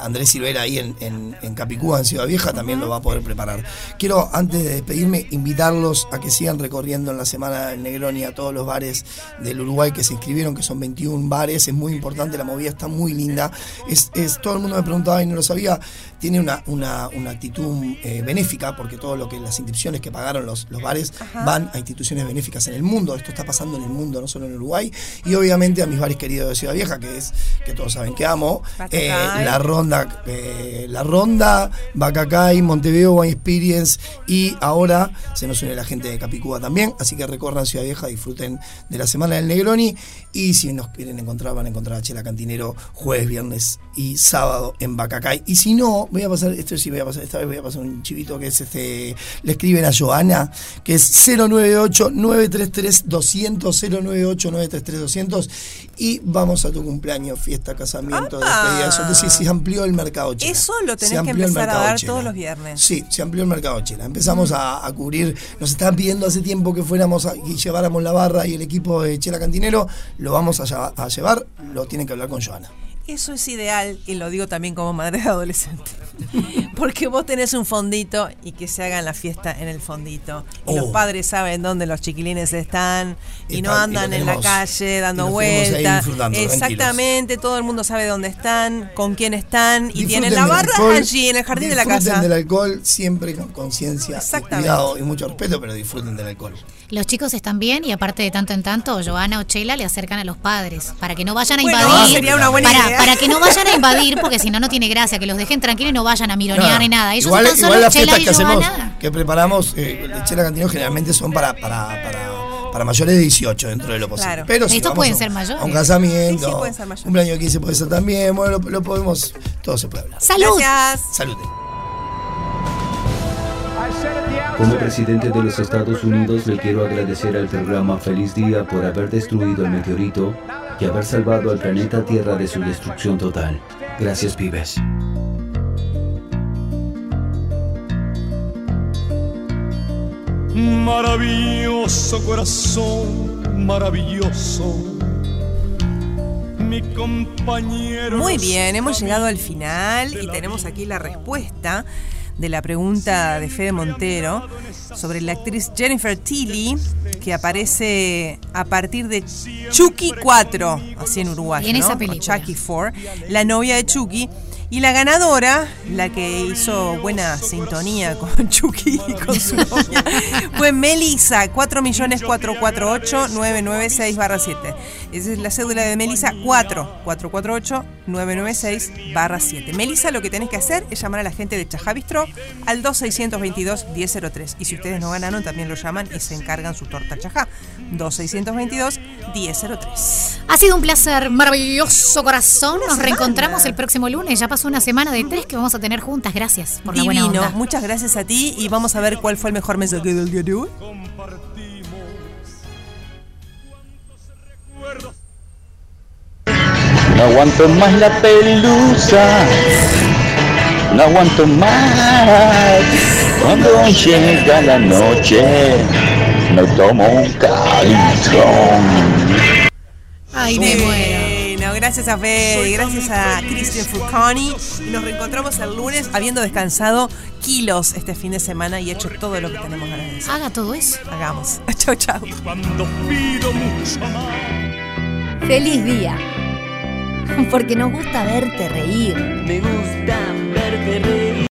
Andrés Silvera ahí en, en, en Capicúa, en Ciudad Vieja, también lo va a poder preparar. Quiero, antes de despedirme, invitarlos a que sigan recorriendo en la semana del Negroni a todos los bares del Uruguay que se inscribieron, que son 21 bares. Es muy importante, la movida está muy linda. Es, es- todo el mundo me preguntaba y no lo sabía. Tiene una, una, una actitud eh, benéfica, porque todo lo que las inscripciones que pagaron los, los bares Ajá. van a instituciones benéficas en el mundo. Esto está pasando en el mundo, no solo en Uruguay. Y obviamente a mis bares queridos de Ciudad Vieja, que es que todos saben que amo. Eh, la ronda, eh, la ronda, Bacacay, Montevideo Wine Experience y ahora se nos une la gente de Capicúa también, así que recorran Ciudad Vieja, disfruten de la semana del Negroni y si nos quieren encontrar van a encontrar a Chela Cantinero jueves, viernes y sábado en Bacacay y si no, voy a pasar, esto sí voy a pasar, esta vez voy a pasar un chivito que es este, le escriben a Joana, que es 098 933 200 098 933 200 y vamos a tu cumpleaños, fiesta, casamiento, despedida, eso sí, se amplió el mercado Chela. Eso lo tenés que empezar a dar Chela. todos los viernes. Sí, se amplió el mercado Chela. Empezamos a, a cubrir, nos estaban pidiendo hace tiempo que fuéramos a- y lleváramos la barra y el equipo de Chela Cantinero, lo vamos a, a llevar, lo tienen que hablar con Joana. Eso es ideal, y lo digo también como madre de adolescente. Porque vos tenés un fondito y que se hagan la fiesta en el fondito. Y los Oh. padres saben dónde los chiquilines están y no y andan en la calle dando vueltas. Exactamente, todo el mundo sabe dónde están, con quién están y Disfruten tienen la barra alcohol, allí en el jardín de la disfruten casa. del alcohol siempre con conciencia, cuidado y mucho respeto, pero disfruten del alcohol. Los chicos están bien y aparte de tanto en tanto, Joana o Chela le acercan a los padres para que no vayan a Bueno, invadir. sería una buena para, idea. para que no vayan a invadir, porque si no, no tiene gracia, que los dejen tranquilos y no vayan a mironear No, ni nada. Ellos igual, están igual solos, las Chela y que hacemos, Joana. que preparamos, eh, de Chela Cantinero generalmente son para, para, para, para mayores de 18 dentro de lo posible. Claro. Pero si Estos pueden a un- ser mayores. A un casamiento, Sí, sí, pueden ser mayores. cumpleaños de 15 puede ser también, bueno, lo, lo podemos, todo se puede hablar. ¡Salud! Salud. Como presidente de los Estados Unidos le quiero agradecer al programa Feliz Día por haber destruido el meteorito y haber salvado al planeta Tierra de su destrucción total. Gracias, pibes. Maravilloso corazón, maravilloso. Mi compañero. Muy bien, hemos llegado al final y tenemos aquí la respuesta de la pregunta de Fede Montero sobre la actriz Jennifer Tilly, que aparece a partir de Chucky 4, así en Uruguay. Y en ¿no? esa O película. Chucky 4, la novia de Chucky. Y la ganadora, la que hizo buena sintonía con Chucky y con su novia, fue Melissa, 4.448.996 7. Esa es la cédula de Melissa, 4, 448 996 7. Melissa, lo que tenés que hacer es llamar a la gente de Chajá al 2622 1003. Y si ustedes no ganaron, también lo llaman y se encargan su torta Chajá. 2622 1003. Ha sido un placer, maravilloso corazón. Nos reencontramos el próximo lunes. Ya pasó una semana de tres que vamos a tener juntas. Gracias por la buena Divino, onda. muchas gracias a ti y vamos a ver cuál fue el mejor mensaje del día de hoy. No aguanto más la pelusa, no aguanto más. Cuando llega la noche, me tomo un calzón. Ay, me muero. Gracias a Fede, gracias a Christian Furconi. Y nos reencontramos el lunes habiendo descansado kilos este fin de semana y hecho todo lo que tenemos ganas de hacer. Haga todo eso. Hagamos. Chau, chau. Feliz día. Porque nos gusta verte reír. Me gusta verte reír.